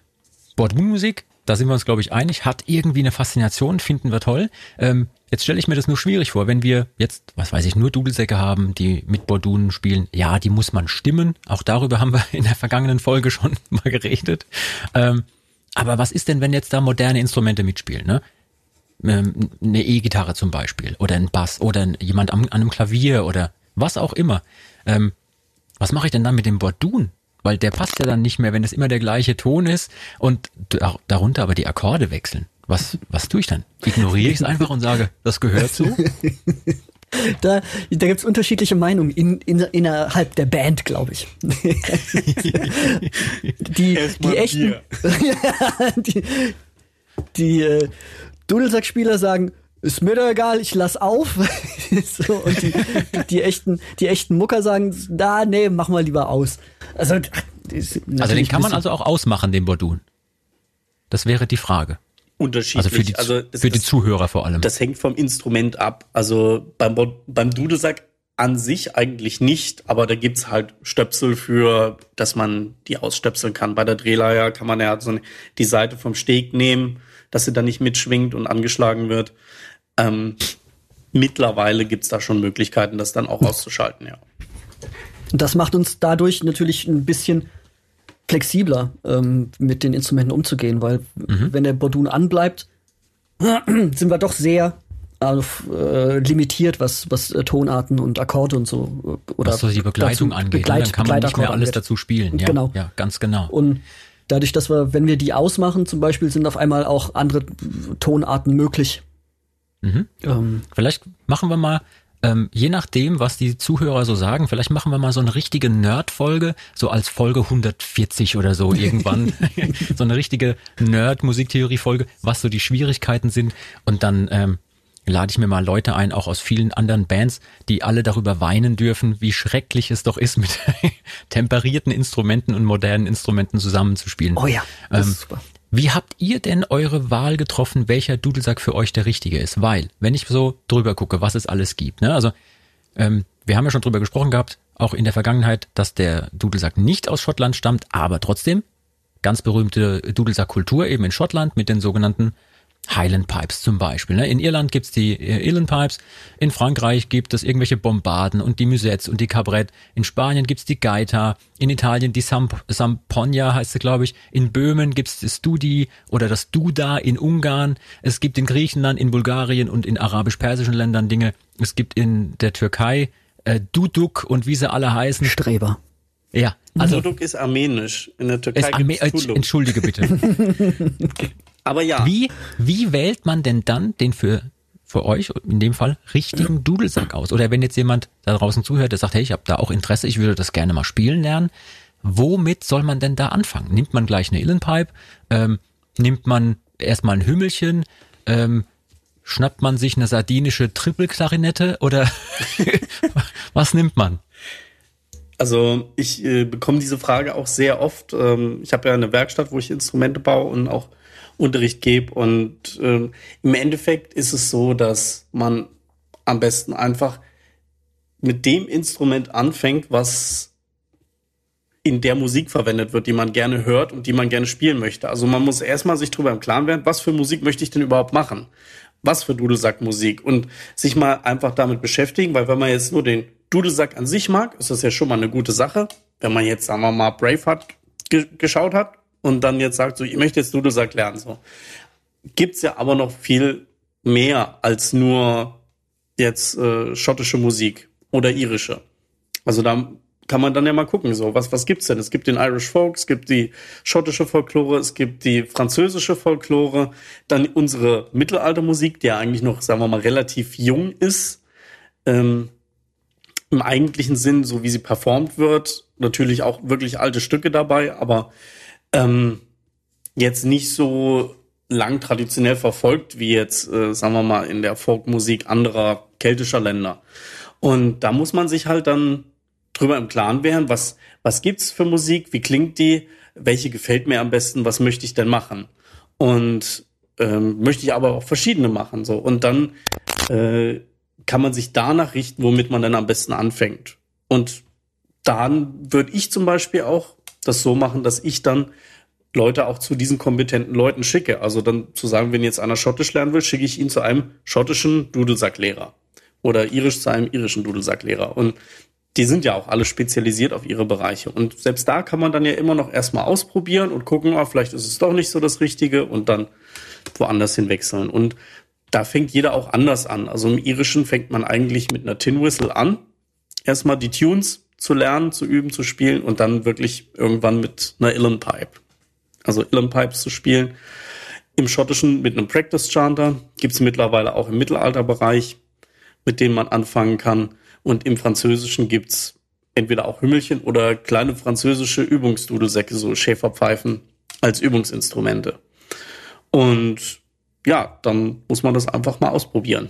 Bordun-Musik, da sind wir uns glaube ich einig, hat irgendwie eine Faszination, finden wir toll. Ähm, Jetzt stelle ich mir das nur schwierig vor, wenn wir jetzt, was weiß ich, nur Dudelsäcke haben, die mit Bordunen spielen. Ja, die muss man stimmen. Auch darüber haben wir in der vergangenen Folge schon mal geredet. Ähm, aber was ist denn, wenn jetzt da moderne Instrumente mitspielen? Ne? Ähm, eine E-Gitarre zum Beispiel oder ein Bass oder jemand am, an einem Klavier oder was auch immer. Ähm, was mache ich denn dann mit dem Bordun? Weil der passt ja dann nicht mehr, wenn es immer der gleiche Ton ist und darunter aber die Akkorde wechseln. Was, was tue ich dann? Ignoriere ich es einfach und sage, das gehört so? Da, da gibt es unterschiedliche Meinungen in, in, innerhalb der Band, glaube ich. die, die echten, die, die äh, Dudelsackspieler sagen, ist mir doch egal, ich lass auf. so, und die, die, echten, die echten Mucker sagen, da, nee, mach mal lieber aus. Also, also den kann man also auch ausmachen, den Bordun. Das wäre die Frage. Unterschiedlich. Also für die, also das, für die Zuhörer vor allem. Das hängt vom Instrument ab. Also beim, beim Dudelsack an sich eigentlich nicht, aber da gibt's halt Stöpsel für, dass man die ausstöpseln kann. Bei der Drehleier kann man ja so die Seite vom Steg nehmen, dass sie dann nicht mitschwingt und angeschlagen wird. Ähm, mittlerweile gibt's da schon Möglichkeiten, das dann auch auszuschalten, ja. Das macht uns dadurch natürlich ein bisschen flexibler ähm, mit den Instrumenten umzugehen, weil mhm. wenn der Bordun anbleibt, sind wir doch sehr auf, äh, limitiert, was, was äh, Tonarten und Akkorde und so äh, oder was so die Begleitung dazu, angeht. Begleit, dann kann man nicht mehr alles angeht. dazu spielen. Ja, genau. ja, ganz genau. Und dadurch, dass wir, wenn wir die ausmachen, zum Beispiel, sind auf einmal auch andere Tonarten möglich. Mhm. Ähm, Vielleicht machen wir mal ähm, je nachdem, was die Zuhörer so sagen, vielleicht machen wir mal so eine richtige Nerd-Folge, so als Folge 140 oder so irgendwann. so eine richtige Nerd-Musiktheorie-Folge, was so die Schwierigkeiten sind. Und dann ähm, lade ich mir mal Leute ein, auch aus vielen anderen Bands, die alle darüber weinen dürfen, wie schrecklich es doch ist, mit temperierten Instrumenten und modernen Instrumenten zusammenzuspielen. Oh ja, das ähm, ist super. Wie habt ihr denn eure Wahl getroffen, welcher Dudelsack für euch der richtige ist? Weil, wenn ich so drüber gucke, was es alles gibt, ne? Also, ähm, wir haben ja schon drüber gesprochen gehabt, auch in der Vergangenheit, dass der Dudelsack nicht aus Schottland stammt, aber trotzdem ganz berühmte Dudelsackkultur eben in Schottland mit den sogenannten Highland Pipes zum Beispiel. Ne? In Irland gibt's die äh, Highland Pipes, in Frankreich gibt es irgendwelche Bombarden und die Musettes und die Cabrette, in Spanien gibt's die Gaita, in Italien die Samp Samponia heißt sie, glaube ich, in Böhmen gibt's das Studi oder das Duda in Ungarn, es gibt in Griechenland, in Bulgarien und in arabisch-persischen Ländern Dinge, es gibt in der Türkei äh, Duduk und wie sie alle heißen. Streber. Ja. Also Duduk ist armenisch. In der Türkei ist Arme äh, Entschuldige bitte. Aber ja. Wie, wie wählt man denn dann den für, für euch, in dem Fall, richtigen Dudelsack aus? Oder wenn jetzt jemand da draußen zuhört, der sagt, hey, ich habe da auch Interesse, ich würde das gerne mal spielen lernen. Womit soll man denn da anfangen? Nimmt man gleich eine Illenpipe? Ähm, nimmt man erstmal ein Hümmelchen? Ähm, schnappt man sich eine sardinische Trippelklarinette oder was nimmt man? Also ich äh, bekomme diese Frage auch sehr oft. Ähm, ich habe ja eine Werkstatt, wo ich Instrumente baue und auch Unterricht gebe. Und ähm, im Endeffekt ist es so, dass man am besten einfach mit dem Instrument anfängt, was in der Musik verwendet wird, die man gerne hört und die man gerne spielen möchte. Also man muss erstmal sich darüber im Klaren werden, was für Musik möchte ich denn überhaupt machen? Was für Dudelsack-Musik? Und sich mal einfach damit beschäftigen, weil wenn man jetzt nur den Dudelsack an sich mag, ist das ja schon mal eine gute Sache. Wenn man jetzt, sagen wir mal, Braveheart ge geschaut hat, und dann jetzt sagt, so, ich möchte jetzt Dudelsack lernen. So. Gibt's ja aber noch viel mehr als nur jetzt äh, schottische Musik oder irische. Also da kann man dann ja mal gucken, so, was, was gibt's denn? Es gibt den Irish Folk, es gibt die schottische Folklore, es gibt die französische Folklore, dann unsere Mittelaltermusik, die ja eigentlich noch, sagen wir mal, relativ jung ist, ähm, im eigentlichen Sinn, so wie sie performt wird, natürlich auch wirklich alte Stücke dabei, aber ähm, jetzt nicht so lang traditionell verfolgt wie jetzt, äh, sagen wir mal, in der Folkmusik anderer keltischer Länder. Und da muss man sich halt dann drüber im Klaren werden, was, was gibt's für Musik, wie klingt die, welche gefällt mir am besten, was möchte ich denn machen? Und ähm, möchte ich aber auch verschiedene machen. So. Und dann äh, kann man sich danach richten, womit man dann am besten anfängt. Und dann würde ich zum Beispiel auch das so machen, dass ich dann Leute auch zu diesen kompetenten Leuten schicke. Also dann zu sagen, wenn jetzt einer Schottisch lernen will, schicke ich ihn zu einem schottischen Dudelsacklehrer oder irisch zu einem irischen Dudelsacklehrer. Und die sind ja auch alle spezialisiert auf ihre Bereiche. Und selbst da kann man dann ja immer noch erstmal ausprobieren und gucken, ah, vielleicht ist es doch nicht so das Richtige und dann woanders hinwechseln. Und da fängt jeder auch anders an. Also im Irischen fängt man eigentlich mit einer Tin Whistle an. Erstmal die Tunes zu lernen, zu üben, zu spielen und dann wirklich irgendwann mit einer Illen Pipe. Also Illen Pipes zu spielen. Im Schottischen mit einem Practice Chanter gibt es mittlerweile auch im Mittelalterbereich, mit dem man anfangen kann. Und im Französischen gibt's entweder auch Hümmelchen oder kleine französische Übungsdudelsäcke, so Schäferpfeifen als Übungsinstrumente. Und ja, dann muss man das einfach mal ausprobieren.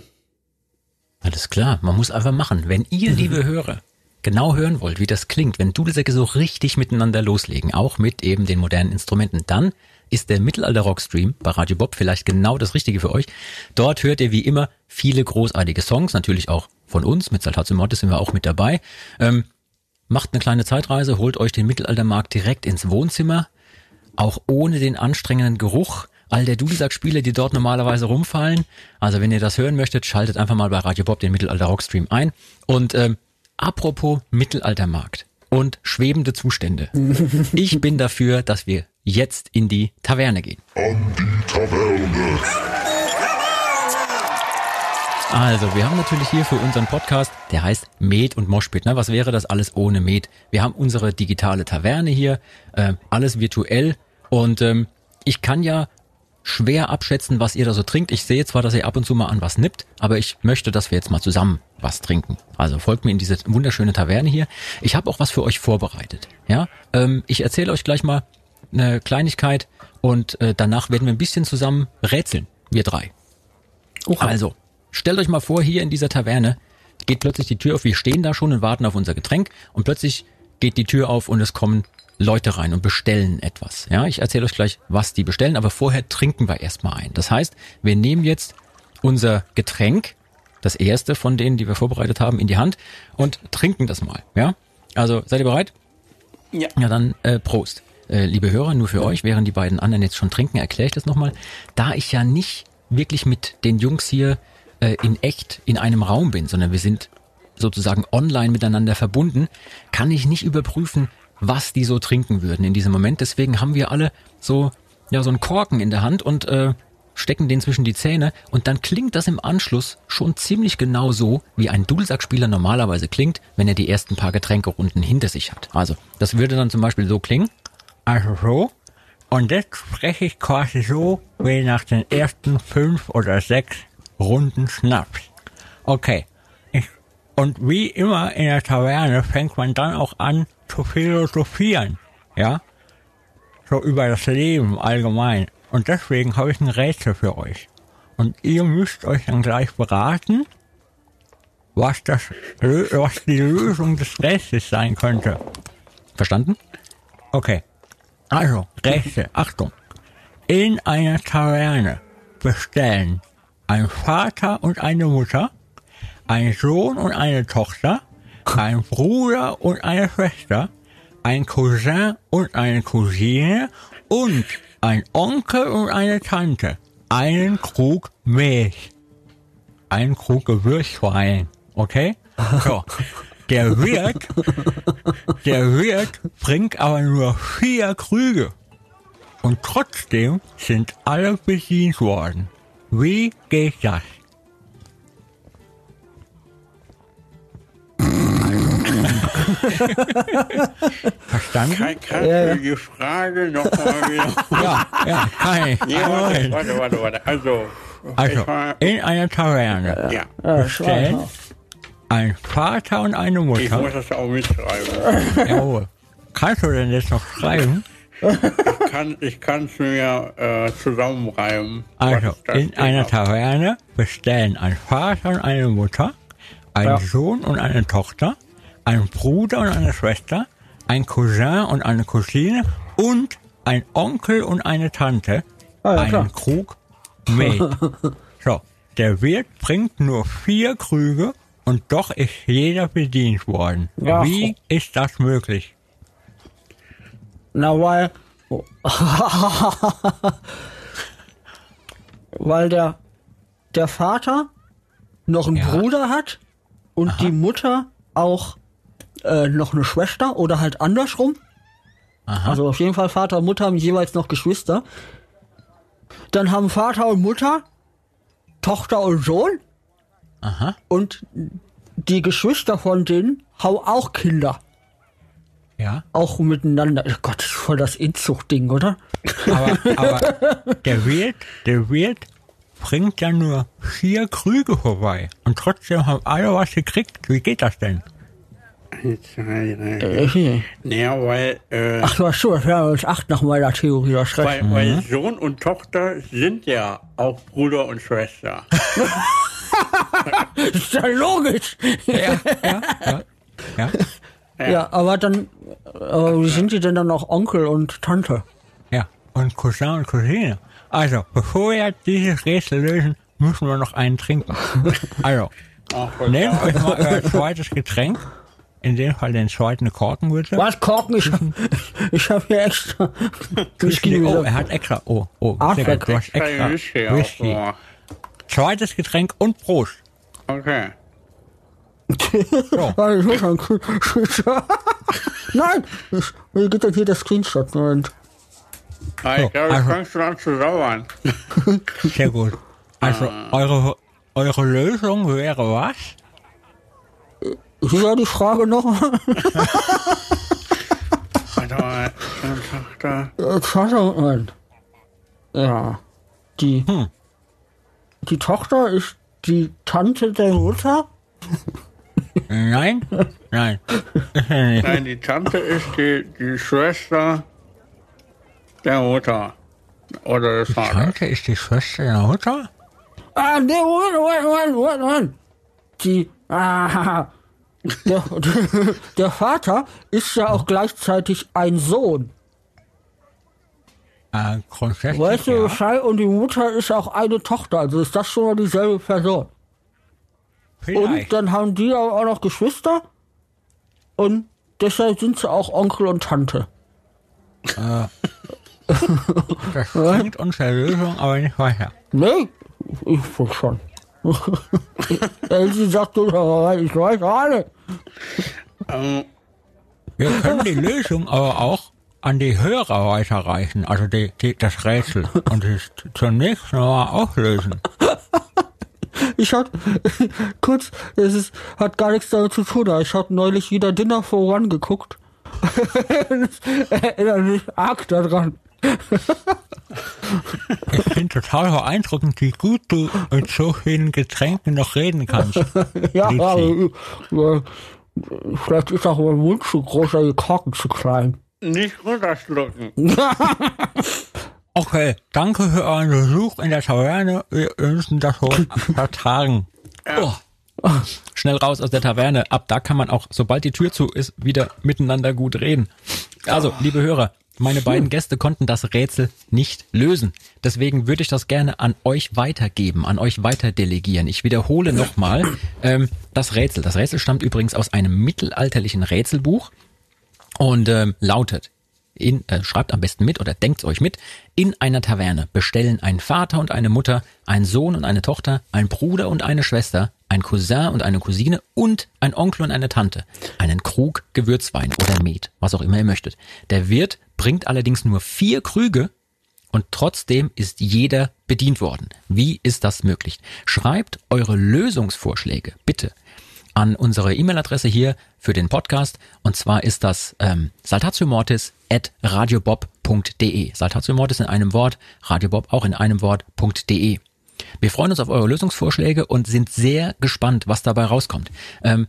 Alles klar, man muss einfach machen. Wenn ihr, liebe Hörer, genau hören wollt, wie das klingt, wenn Dudelsäcke so richtig miteinander loslegen, auch mit eben den modernen Instrumenten, dann ist der Mittelalter-Rock-Stream bei Radio Bob vielleicht genau das Richtige für euch. Dort hört ihr wie immer viele großartige Songs, natürlich auch von uns, mit Saltatio Mortis sind wir auch mit dabei. Ähm, macht eine kleine Zeitreise, holt euch den Mittelaltermarkt direkt ins Wohnzimmer, auch ohne den anstrengenden Geruch all der Dudelsack-Spiele, die dort normalerweise rumfallen. Also wenn ihr das hören möchtet, schaltet einfach mal bei Radio Bob den Mittelalter-Rock-Stream ein. Und ähm, apropos Mittelaltermarkt und schwebende Zustände. Ich bin dafür, dass wir jetzt in die Taverne gehen. An die Taverne. Also, wir haben natürlich hier für unseren Podcast, der heißt Med und Moshpit. Ne? Was wäre das alles ohne Med? Wir haben unsere digitale Taverne hier, äh, alles virtuell. Und ähm, ich kann ja schwer abschätzen, was ihr da so trinkt. Ich sehe zwar, dass ihr ab und zu mal an was nippt, aber ich möchte, dass wir jetzt mal zusammen was trinken. Also folgt mir in diese wunderschöne Taverne hier. Ich habe auch was für euch vorbereitet. Ja, ähm, ich erzähle euch gleich mal eine Kleinigkeit und äh, danach werden wir ein bisschen zusammen rätseln, wir drei. Oha. Also, stellt euch mal vor, hier in dieser Taverne geht plötzlich die Tür auf, wir stehen da schon und warten auf unser Getränk und plötzlich geht die Tür auf und es kommen Leute rein und bestellen etwas. Ja, ich erzähle euch gleich, was die bestellen, aber vorher trinken wir erstmal ein. Das heißt, wir nehmen jetzt unser Getränk, das erste von denen, die wir vorbereitet haben, in die Hand und trinken das mal. Ja, also seid ihr bereit? Ja. Ja, dann äh, Prost. Äh, liebe Hörer, nur für euch, während die beiden anderen jetzt schon trinken, erkläre ich das nochmal. Da ich ja nicht wirklich mit den Jungs hier äh, in echt in einem Raum bin, sondern wir sind sozusagen online miteinander verbunden, kann ich nicht überprüfen, was die so trinken würden in diesem Moment. Deswegen haben wir alle so ja so einen Korken in der Hand und äh, stecken den zwischen die Zähne und dann klingt das im Anschluss schon ziemlich genau so, wie ein Dudelsackspieler normalerweise klingt, wenn er die ersten paar Getränkerunden hinter sich hat. Also das würde dann zum Beispiel so klingen. Also so. Und jetzt spreche ich quasi so wie nach den ersten fünf oder sechs Runden Schnaps. Okay. Ich, und wie immer in der Taverne fängt man dann auch an zu philosophieren. Ja? So über das Leben allgemein. Und deswegen habe ich ein Rätsel für euch. Und ihr müsst euch dann gleich beraten, was das, was die Lösung des Rätsels sein könnte. Verstanden? Okay. Also, Rätsel, Achtung. In einer Taverne bestellen ein Vater und eine Mutter, ein Sohn und eine Tochter, ein Bruder und eine Schwester, ein Cousin und eine Cousine und ein Onkel und eine Tante, einen Krug Milch, einen Krug Gewürzwein, okay? So. Der Wirt, der Wirt bringt aber nur vier Krüge. Und trotzdem sind alle bedient worden. Wie geht das? Verstanden? Kann, kannst Ja, ja. du die Frage nochmal wieder? Ja, ja, ich. Ja, warte, warte, warte, warte. Also, Also, ich war, in einer Taverne ja, bestellen ein Vater und eine ich Mutter. muss das auch mitschreiben. Jawohl. Kannst du denn jetzt noch schreiben? Ich kann ich kann's mir äh, zusammenreimen. Also, in einer Taverne bestellen ein Vater und eine Mutter, ein Ja. Sohn und eine Tochter, ein Bruder und eine Schwester, ein Cousin und eine Cousine und ein Onkel und eine Tante, Ah, ja, einen klar. Krug Milch. so, der Wirt bringt nur vier Krüge und doch ist jeder bedient worden. Ja. Wie ist das möglich? Na, weil. weil der, der Vater noch einen Ja. Bruder hat und die Mutter auch äh, noch eine Schwester oder halt andersrum. Aha. Also auf jeden Fall Vater und Mutter haben jeweils noch Geschwister. Dann haben Vater und Mutter Tochter und Sohn. Aha. Und die Geschwister von denen haben auch Kinder. Ja. Auch miteinander. Oh Gott, das ist voll das Inzuchtding, oder? Aber, aber der Wirt, der Wirt bringt ja nur vier Krüge vorbei. Und trotzdem haben alle was gekriegt. Wie geht das denn? Naja, weil, äh, Ach, du hast schon, das wäre uns acht nach meiner Theorie, das weil, weil Sohn und Tochter sind ja auch Bruder und Schwester. Das ist ja logisch. Ja, ja, ja. Ja, Ja, aber dann, aber wie sind die denn dann auch Onkel und Tante? ja. Und Cousin und Cousine. Also, bevor wir dieses Rätsel lösen, müssen wir noch einen trinken. Also, Ach, nehmt euch mal euer zweites Getränk. In dem Fall den zweiten Korken, bitte. Was, Korken? Ich, ich habe hier extra Whisky Oh, er hat extra. Oh, oh, Ah, sehr gut. Du hast extra Whisky. Oh, Zweites Getränk und Prost. Okay. Ah, ich muss ein Nein! Wie geht denn hier der Screenshot? Moment. Ah, ich glaube, also- ich fangst du an zu sauern. Sehr gut. Also, eure, eure Lösung wäre was? Wie war die Frage noch? Warte mal, Sohn und Tochter. Vater, Moment. Ja. Die, die Tochter ist die Tante der Mutter? Nein? Nein. Ist. Nein, die Tante ist die, die Schwester der Mutter. Oder des Vaters. Tante ist die Schwester der Mutter? Ah, nee, Moment, Moment, Moment, Moment, Moment. Die, ah, der, der, Vater ist ja auch gleichzeitig ein Sohn. Äh, grundsätzlich, Weißt du. Bescheid? Und die Mutter ist auch eine Tochter. Also ist das schon mal dieselbe Person. Und Vielleicht. dann haben die aber auch noch Geschwister. Und deshalb sind sie auch Onkel und Tante. Das bringt uns der Lösung aber nicht weiter. Nee, ich wohl schon. Elsie sagt, aber ich weiß alle. Ähm, Wir können die Lösung aber auch an die Hörer weiterreichen, also die, die, das Rätsel, und es zunächst nochmal auflösen. Ich hatte, kurz, es ist, hat gar nichts damit zu tun, aber ich hatte neulich wieder Dinner for One geguckt. Das Erinnert mich arg daran. Ich bin total beeindruckend, wie gut du mit so vielen Getränken noch reden kannst. Ja, aber, äh, vielleicht ist auch mein Mund zu groß, die Korken zu klein. nicht runterschlucken. Okay, danke für euren Besuch in der Taverne. Wir müssen das wohl vertragen. Oh. Schnell raus aus der Taverne. Ab da kann man auch, sobald die Tür zu ist, wieder miteinander gut reden. Also, liebe Hörer, meine beiden Gäste konnten das Rätsel nicht lösen. Deswegen würde ich das gerne an euch weitergeben, an euch weiter delegieren. Ich wiederhole nochmal ähm, das Rätsel. Das Rätsel stammt übrigens aus einem mittelalterlichen Rätselbuch und ähm, lautet, in, äh, schreibt am besten mit oder denkt euch mit, in einer Taverne bestellen ein Vater und eine Mutter, ein Sohn und eine Tochter, ein Bruder und eine Schwester, ein Cousin und eine Cousine und ein Onkel und eine Tante, einen Krug Gewürzwein oder Met, was auch immer ihr möchtet. Der Wirt bringt allerdings nur vier Krüge und trotzdem ist jeder bedient worden. Wie ist das möglich? Schreibt eure Lösungsvorschläge bitte an unsere E-Mail-Adresse hier für den Podcast. Und zwar ist das ähm, saltatiomortis at radiobob.de. Saltatiomortis in einem Wort, radiobob auch in einem Wort.de. Wir freuen uns auf eure Lösungsvorschläge und sind sehr gespannt, was dabei rauskommt. Ähm,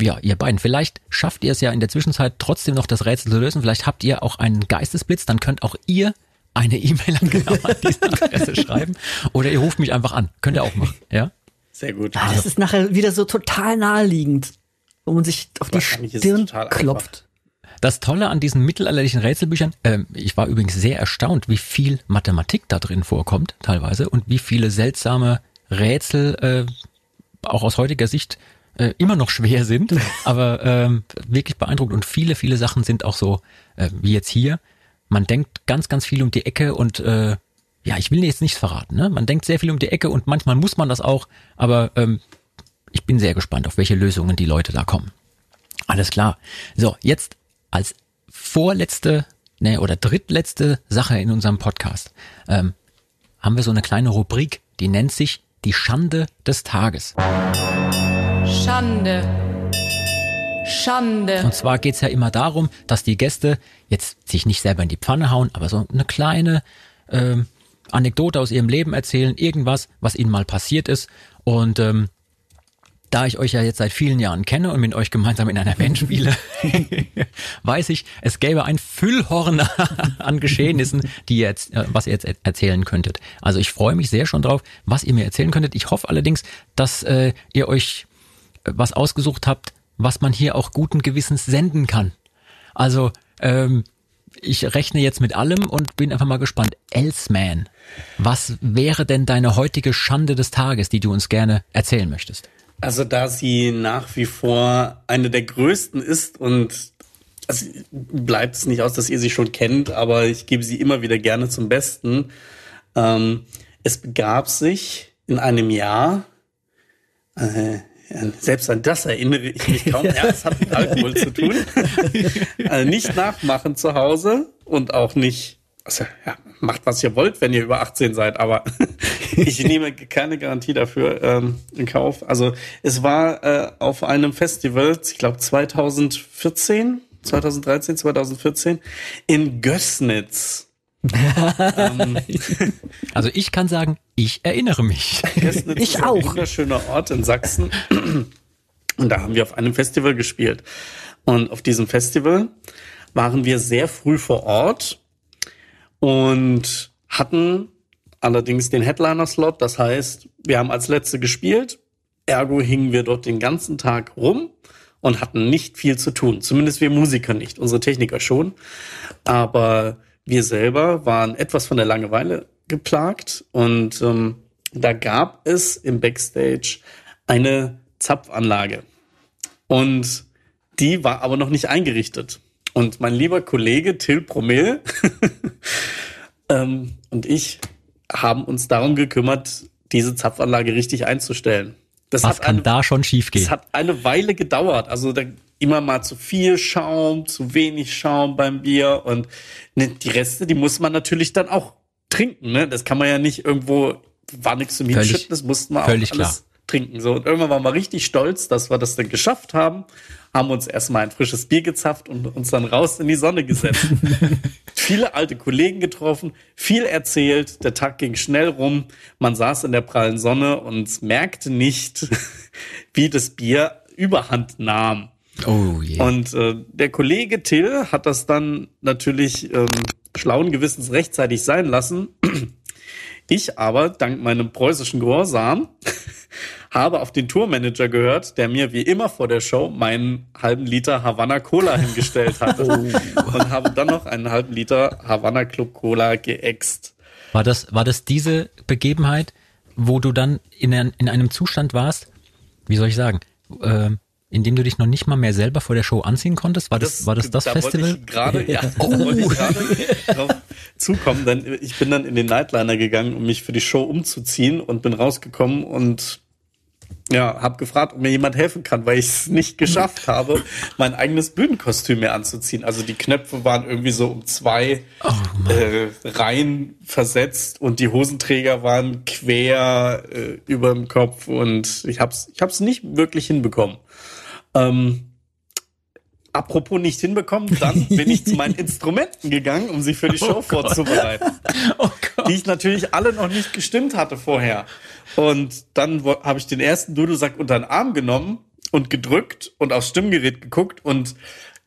ja, ihr beiden, vielleicht schafft ihr es ja in der Zwischenzeit trotzdem noch das Rätsel zu lösen. Vielleicht habt ihr auch einen Geistesblitz, dann könnt auch ihr eine E-Mail an genau an diese Adresse schreiben. Oder ihr ruft mich einfach an. Könnt ihr auch machen, ja? Sehr gut. Ah, das ist nachher wieder so total naheliegend, wo man sich auf die Stirn total einfach. Das Tolle an diesen mittelalterlichen Rätselbüchern, ähm, ich war übrigens sehr erstaunt, wie viel Mathematik da drin vorkommt, teilweise, und wie viele seltsame Rätsel äh, auch aus heutiger Sicht äh, immer noch schwer sind, aber ähm, wirklich beeindruckend. Und viele, viele Sachen sind auch so, äh, wie jetzt hier. Man denkt ganz, ganz viel um die Ecke und äh, ja, ich will jetzt nichts verraten. Ne? Man denkt sehr viel um die Ecke und manchmal muss man das auch, aber ähm, ich bin sehr gespannt, auf welche Lösungen die Leute da kommen. Alles klar. So, jetzt als vorletzte, ne, oder drittletzte Sache in unserem Podcast ähm, haben wir so eine kleine Rubrik, die nennt sich die Schande des Tages. Schande. Schande. Und zwar geht's ja immer darum, dass die Gäste jetzt sich nicht selber in die Pfanne hauen, aber so eine kleine ähm, Anekdote aus ihrem Leben erzählen, irgendwas, was ihnen mal passiert ist. Und ähm, da ich euch ja jetzt seit vielen Jahren kenne und mit euch gemeinsam in einer Band spiele, weiß ich, es gäbe ein Füllhorn an Geschehnissen, die ihr jetzt, äh, was ihr jetzt erzählen könntet. Also ich freue mich sehr schon drauf, was ihr mir erzählen könntet. Ich hoffe allerdings, dass äh, ihr euch äh, was ausgesucht habt, was man hier auch guten Gewissens senden kann. Also ähm, ich rechne jetzt mit allem und bin einfach mal gespannt. Elsman, was wäre denn deine heutige Schande des Tages, die du uns gerne erzählen möchtest? Also da sie nach wie vor eine der größten ist und also bleibt es nicht aus, dass ihr sie schon kennt, aber ich gebe sie immer wieder gerne zum Besten. Ähm, es begab sich in einem Jahr, äh, selbst an das erinnere ich mich kaum. Ja, es hat mit Alkohol zu tun. also nicht nachmachen zu Hause und auch nicht, also ja, macht was ihr wollt, wenn ihr über 18 seid, aber ich nehme keine Garantie dafür ähm, in Kauf. Also es war äh, auf einem Festival, ich glaube 2014, 2013, 2014 in Gößnitz. ähm, also ich kann sagen, ich erinnere mich. Gößnitz ich ist auch. Ein wunderschöner Ort in Sachsen. Und da haben wir auf einem Festival gespielt. Und auf diesem Festival waren wir sehr früh vor Ort und hatten allerdings den Headliner-Slot. Das heißt, wir haben als Letzte gespielt. Ergo hingen wir dort den ganzen Tag rum und hatten nicht viel zu tun. Zumindest wir Musiker nicht, unsere Techniker schon. Aber wir selber waren etwas von der Langeweile geplagt und ähm, da gab es im Backstage eine Zapfanlage. Und die war aber noch nicht eingerichtet. Und mein lieber Kollege Till Promille ähm, und ich haben uns darum gekümmert, diese Zapfanlage richtig einzustellen. Das Was kann eine, da schon schiefgehen? Es hat eine Weile gedauert. Also da immer mal zu viel Schaum, zu wenig Schaum beim Bier und ne, die Reste, die muss man natürlich dann auch trinken. Ne? Das kann man ja nicht irgendwo war nichts zum Hinschütten, das mussten wir auch alles klar. trinken. So und irgendwann waren wir richtig stolz, dass wir das dann geschafft haben haben uns erstmal ein frisches Bier gezapft und uns dann raus in die Sonne gesetzt. Viele alte Kollegen getroffen, viel erzählt, der Tag ging schnell rum, man saß in der prallen Sonne und merkte nicht, wie das Bier überhand nahm. Oh je. Und äh, der Kollege Till hat das dann natürlich ähm, schlauen Gewissens rechtzeitig sein lassen. Ich aber, dank meinem preußischen Gehorsam, habe auf den Tourmanager gehört, der mir wie immer vor der Show meinen halben Liter Havanna Cola hingestellt hat. Oh. Und habe dann noch einen halben Liter Havanna Club Cola geäxt. War das, war das diese Begebenheit, wo du dann in, in einem Zustand warst, wie soll ich sagen, äh, in dem du dich noch nicht mal mehr selber vor der Show anziehen konntest? War das das, war das, das da Festival? Wollte ich gerade, ja, oh. wollte ich gerade drauf zukommen. Denn ich bin dann in den Nightliner gegangen, um mich für die Show umzuziehen und bin rausgekommen und ja, habe gefragt, ob mir jemand helfen kann, weil ich es nicht geschafft habe, mein eigenes Bühnenkostüm mehr anzuziehen. Also die Knöpfe waren irgendwie so um zwei oh, äh, Reihen versetzt und die Hosenträger waren quer äh, über dem Kopf und ich hab's, ich hab's nicht wirklich hinbekommen. Ähm, apropos nicht hinbekommen, dann bin ich zu meinen Instrumenten gegangen, um sie für die Show oh vorzubereiten. Oh die ich natürlich alle noch nicht gestimmt hatte vorher. Und dann habe ich den ersten Dudelsack unter den Arm genommen und gedrückt und aufs Stimmgerät geguckt und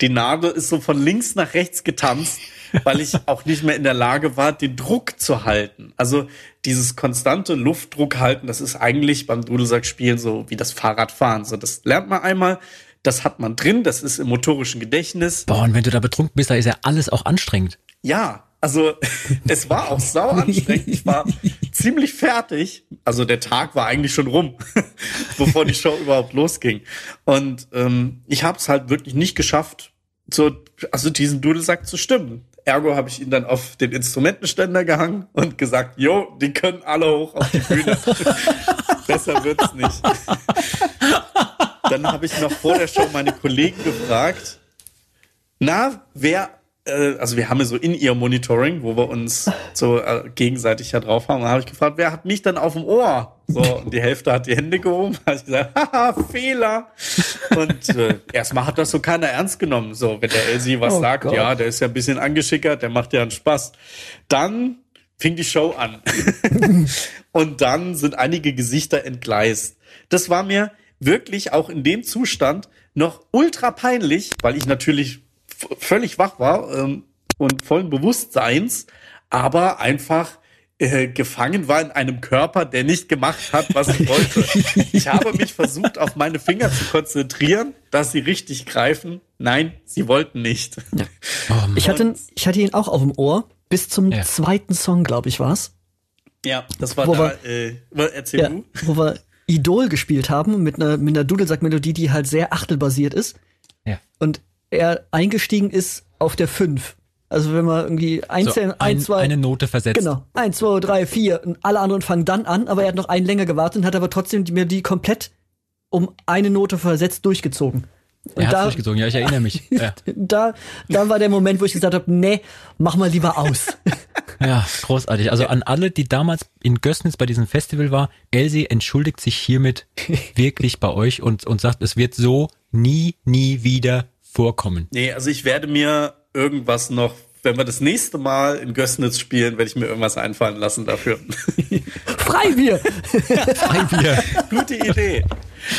die Nadel ist so von links nach rechts getanzt, weil ich auch nicht mehr in der Lage war, den Druck zu halten. Also dieses konstante Luftdruck halten, das ist eigentlich beim Dudelsackspielen so wie das Fahrradfahren. So, das lernt man einmal, das hat man drin, das ist im motorischen Gedächtnis. Boah, und wenn du da betrunken bist, da ist ja alles auch anstrengend. Ja, also es war auch sau anstrengend. Ich war ziemlich fertig. Also der Tag war eigentlich schon rum, bevor die Show überhaupt losging. Und ähm, ich habe es halt wirklich nicht geschafft, so, also diesen Dudelsack zu stimmen. Ergo habe ich ihn dann auf den Instrumentenständer gehangen und gesagt, jo, die können alle hoch auf die Bühne. Besser wird's nicht. dann habe ich noch vor der Show meine Kollegen gefragt, na, wer also wir haben ja so in ihr Monitoring, wo wir uns so äh, gegenseitig ja drauf haben. Und da habe ich gefragt, wer hat mich dann auf dem Ohr? So, und die Hälfte hat die Hände gehoben. Da habe ich gesagt, haha, Fehler. Und äh, erstmal hat das so keiner ernst genommen. So, wenn der Elsie was Oh sagt, Gott. ja, der ist ja ein bisschen angeschickert, der macht ja einen Spaß. Dann fing die Show an. und dann sind einige Gesichter entgleist. Das war mir wirklich auch in dem Zustand noch ultra peinlich, weil ich natürlich völlig wach war ähm, und vollen Bewusstseins, aber einfach äh, gefangen war in einem Körper, der nicht gemacht hat, was ich wollte. ich habe mich versucht, auf meine Finger zu konzentrieren, dass sie richtig greifen. Nein, sie wollten nicht. Oh, Mann. Ich hatte, ich hatte ihn auch auf dem Ohr, bis zum Ja. zweiten Song, glaube ich, war's. Ja, das war Wo da, wir- äh, erzähl Ja, du. wo wir Idol gespielt haben mit einer, mit einer Dudelsack-Melodie, die halt sehr achtelbasiert ist. Ja. Und er eingestiegen ist auf der 5. Also wenn man irgendwie so, einzeln, ein, ein, zwei, eine Note versetzt. genau, eins, zwei, drei, vier und alle anderen fangen dann an, aber er hat noch einen länger gewartet und hat aber trotzdem die Melodie komplett um eine Note versetzt durchgezogen. Und Er hat da, durchgezogen, ja, ich erinnere mich. Ja, da, da war der Moment, wo ich gesagt habe, nee, mach mal lieber aus. ja großartig. Also an alle, die damals in Gößnitz bei diesem Festival war, Elsie entschuldigt sich hiermit wirklich bei euch und, und sagt, es wird so nie, nie wieder vorkommen. Nee, also ich werde mir irgendwas noch, wenn wir das nächste Mal in Gößnitz spielen, werde ich mir irgendwas einfallen lassen dafür. Freibier! Freibier. Gute Idee.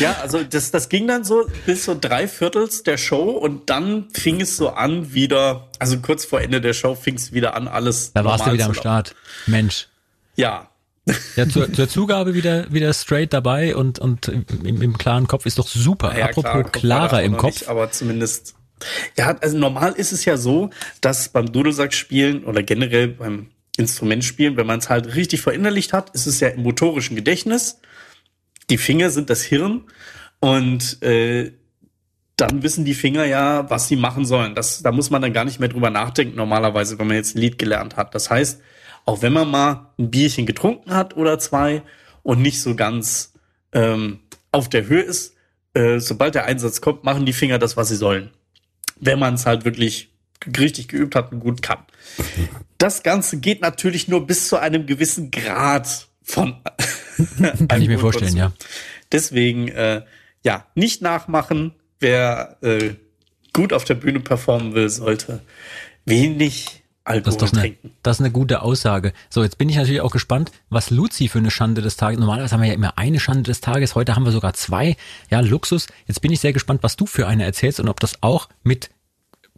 Ja, also das, das ging dann so bis so drei Viertels der Show und dann fing es so an wieder, also kurz vor Ende der Show fing es wieder an, alles. Da warst du wieder am. Start. Mensch. Ja. Ja, zur, zur Zugabe wieder, wieder straight dabei und, und im, im klaren Kopf ist doch super. ja Apropos klar, klarer im Kopf. Nicht, aber zumindest. Ja, also normal ist es ja so, dass beim Dudelsackspielen oder generell beim Instrumentspielen, wenn man es halt richtig verinnerlicht hat, ist es ja im motorischen Gedächtnis. Die Finger sind das Hirn und äh, dann wissen die Finger ja, was sie machen sollen. Das, da muss man dann gar nicht mehr drüber nachdenken, normalerweise, wenn man jetzt ein Lied gelernt hat. Das heißt, auch wenn man mal ein Bierchen getrunken hat oder zwei und nicht so ganz ähm, auf der Höhe ist, äh, sobald der Einsatz kommt, machen die Finger das, was sie sollen. Wenn man es halt wirklich richtig geübt hat und gut kann. Das Ganze geht natürlich nur bis zu einem gewissen Grad von Kann ich mir vorstellen, ja. Deswegen, äh, ja, nicht nachmachen. Wer äh, gut auf der Bühne performen will, sollte wenig Das Alkohol ist doch eine, trinken. das ist eine gute Aussage. So, jetzt bin ich natürlich auch gespannt, was Luzi für eine Schande des Tages. Normalerweise haben wir ja immer eine Schande des Tages. Heute haben wir sogar zwei. Ja, Luxus. Jetzt bin ich sehr gespannt, was du für eine erzählst und ob das auch mit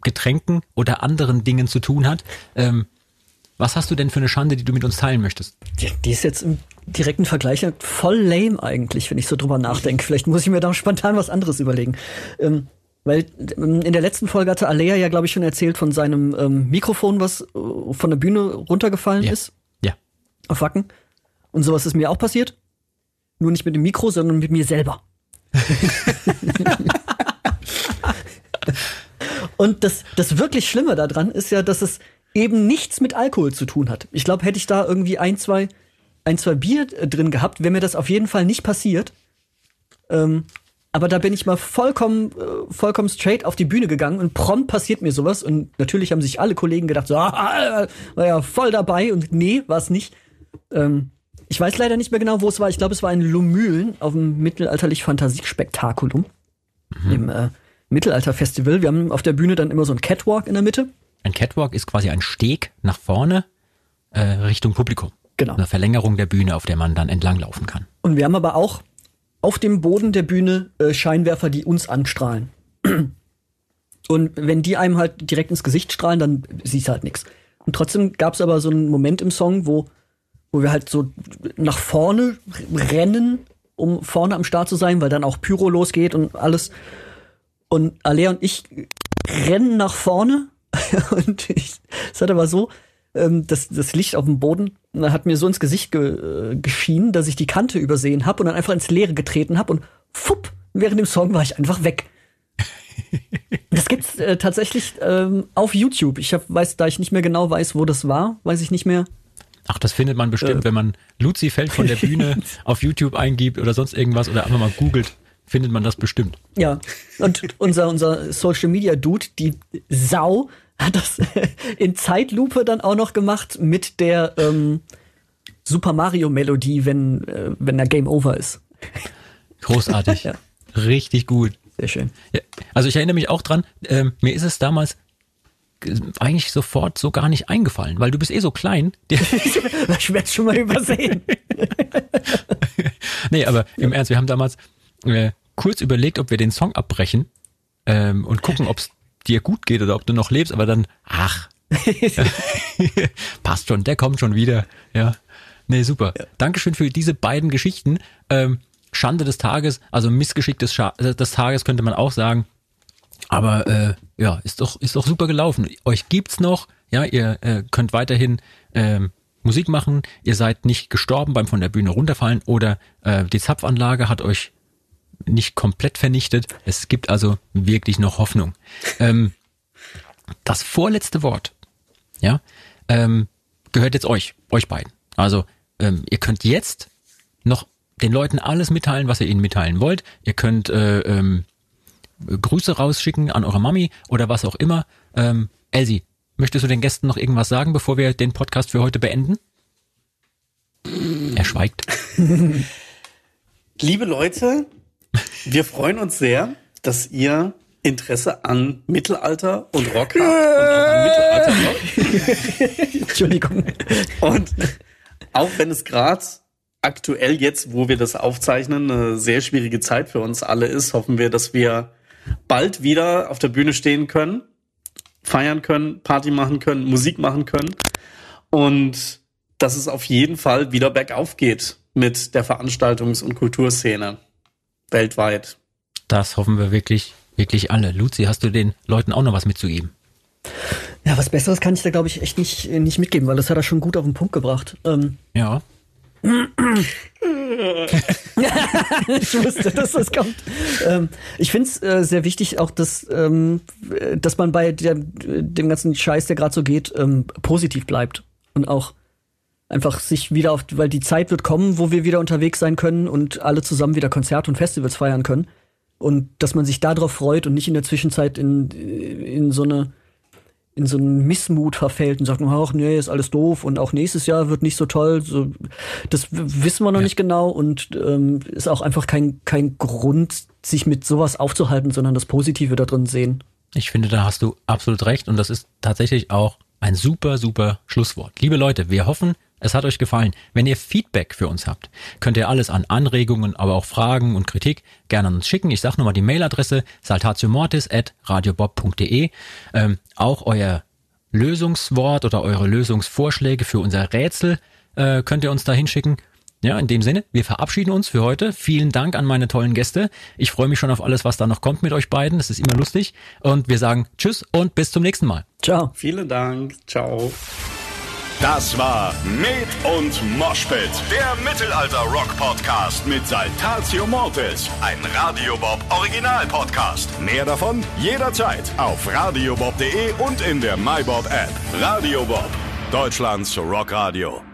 Getränken oder anderen Dingen zu tun hat. Ähm, was hast du denn für eine Schande, die du mit uns teilen möchtest? Die, die ist jetzt im direkten Vergleich voll lame eigentlich, wenn ich so drüber nachdenke. Vielleicht muss ich mir da spontan was anderes überlegen. Ähm, weil ähm, in der letzten Folge hatte Alea ja, glaube ich, schon erzählt von seinem ähm, Mikrofon, was äh, von der Bühne runtergefallen Ja. ist Ja. auf Wacken. Und sowas ist mir auch passiert. Nur nicht mit dem Mikro, sondern mit mir selber. Und das, das wirklich Schlimme daran ist ja, dass es eben nichts mit Alkohol zu tun hat. Ich glaube, hätte ich da irgendwie ein, zwei, ein, zwei Bier äh, drin gehabt, wäre mir das auf jeden Fall nicht passiert. Ähm, aber da bin ich mal vollkommen, äh, vollkommen straight auf die Bühne gegangen und prompt passiert mir sowas. Und natürlich haben sich alle Kollegen gedacht, so, ah, war ja voll dabei. Und nee, war es nicht. Ähm, ich weiß leider nicht mehr genau, wo es war. Ich glaube, es war in Lumülen auf dem mittelalterlich Fantasiespektakulum im äh, Mittelalterfestival. Wir haben auf der Bühne dann immer so ein Catwalk in der Mitte. Ein Catwalk ist quasi ein Steg nach vorne äh, Richtung Publikum. Genau. Eine Verlängerung der Bühne, auf der man dann entlanglaufen kann. Und wir haben aber auch auf dem Boden der Bühne äh, Scheinwerfer, die uns anstrahlen. Und wenn die einem halt direkt ins Gesicht strahlen, dann siehst du halt nichts. Und trotzdem gab es aber so einen Moment im Song, wo, wo wir halt so nach vorne rennen, um vorne am Start zu sein, weil dann auch Pyro losgeht und alles. Und Alea und ich rennen nach vorne und ich, es hat aber so, ähm, das, das Licht auf dem Boden äh, hat mir so ins Gesicht ge, äh, geschienen, dass ich die Kante übersehen habe und dann einfach ins Leere getreten habe und fupp, während dem Song war ich einfach weg. Das gibt's äh, tatsächlich ähm, auf YouTube. Ich hab, weiß, da ich nicht mehr genau weiß, wo das war, weiß ich nicht mehr. Ach, das findet man bestimmt, wenn man Luzi fällt von der Bühne auf YouTube eingibt oder sonst irgendwas oder einfach mal googelt, findet man das bestimmt. Ja. Und unser, unser Social Media Dude, die Sau, hat das in Zeitlupe dann auch noch gemacht mit der ähm, Super Mario Melodie, wenn, äh, wenn der Game Over ist. Großartig. ja. Richtig gut. Sehr schön. Ja, also ich erinnere mich auch dran, ähm, mir ist es damals äh, eigentlich sofort so gar nicht eingefallen, weil du bist eh so klein. ich werde schon mal übersehen. nee, aber im Ernst, wir haben damals äh, kurz überlegt, ob wir den Song abbrechen ähm, und gucken, ob es dir gut geht oder ob du noch lebst, aber dann, ach, passt schon, der kommt schon wieder. Ja. Nee, super. Ja. Dankeschön für diese beiden Geschichten. Ähm, Schande des Tages, also Missgeschick des, Scha des Tages könnte man auch sagen. Aber äh, ja, ist doch, ist doch super gelaufen. Euch gibt's noch, ja, ihr äh, könnt weiterhin ähm, Musik machen, ihr seid nicht gestorben beim von der Bühne runterfallen oder äh, die Zapfanlage hat euch nicht komplett vernichtet. Es gibt also wirklich noch Hoffnung. Ähm, das vorletzte Wort, ja, ähm, gehört jetzt euch, euch beiden. Also ähm, ihr könnt jetzt noch den Leuten alles mitteilen, was ihr ihnen mitteilen wollt. Ihr könnt äh, ähm, Grüße rausschicken an eure Mami oder was auch immer. Ähm, Elsie, möchtest du den Gästen noch irgendwas sagen, bevor wir den Podcast für heute beenden? Er schweigt. Liebe Leute, wir freuen uns sehr, dass ihr Interesse an Mittelalter und Rock habt und auch Mittelalter-Rock. Entschuldigung. Und auch wenn es gerade aktuell jetzt, wo wir das aufzeichnen, eine sehr schwierige Zeit für uns alle ist, hoffen wir, dass wir bald wieder auf der Bühne stehen können, feiern können, Party machen können, Musik machen können und dass es auf jeden Fall wieder bergauf geht mit der Veranstaltungs- und Kulturszene weltweit. Das hoffen wir wirklich, wirklich alle. Luzi, hast du den Leuten auch noch was mitzugeben? Ja, was Besseres kann ich da, glaube ich, echt nicht, nicht mitgeben, weil das hat er schon gut auf den Punkt gebracht. Ähm, ja. ich wusste, dass das kommt. Ähm, ich finde es äh, sehr wichtig, auch dass, ähm, dass man bei der, dem ganzen Scheiß, der gerade so geht, ähm, positiv bleibt. Und auch einfach sich wieder auf, weil die Zeit wird kommen, wo wir wieder unterwegs sein können und alle zusammen wieder Konzerte und Festivals feiern können. Und dass man sich darauf freut und nicht in der Zwischenzeit in, in so eine in so einen Missmut verfällt und sagt, ach nee, ist alles doof und auch nächstes Jahr wird nicht so toll. So, das wissen wir noch ja. nicht genau und ähm, ist auch einfach kein, kein Grund, sich mit sowas aufzuhalten, sondern das Positive da drin sehen. Ich finde, da hast du absolut recht und das ist tatsächlich auch ein super, super Schlusswort. Liebe Leute, wir hoffen, es hat euch gefallen. Wenn ihr Feedback für uns habt, könnt ihr alles an Anregungen, aber auch Fragen und Kritik gerne an uns schicken. Ich sage nochmal die Mailadresse saltatiomortis.radiobob.de. Ähm, auch euer Lösungswort oder eure Lösungsvorschläge für unser Rätsel äh, könnt ihr uns da hinschicken. Ja, in dem Sinne, wir verabschieden uns für heute. Vielen Dank an meine tollen Gäste. Ich freue mich schon auf alles, was da noch kommt mit euch beiden. Das ist immer lustig. Und wir sagen Tschüss und bis zum nächsten Mal. Ciao. Vielen Dank. Ciao. Das war Med und Moshpit, der Mittelalter-Rock-Podcast mit Saltatio Mortis, ein Radiobob Original-Podcast. Mehr davon jederzeit auf radiobob.de und in der MyBob-App. Radio Bob, Deutschlands Rockradio.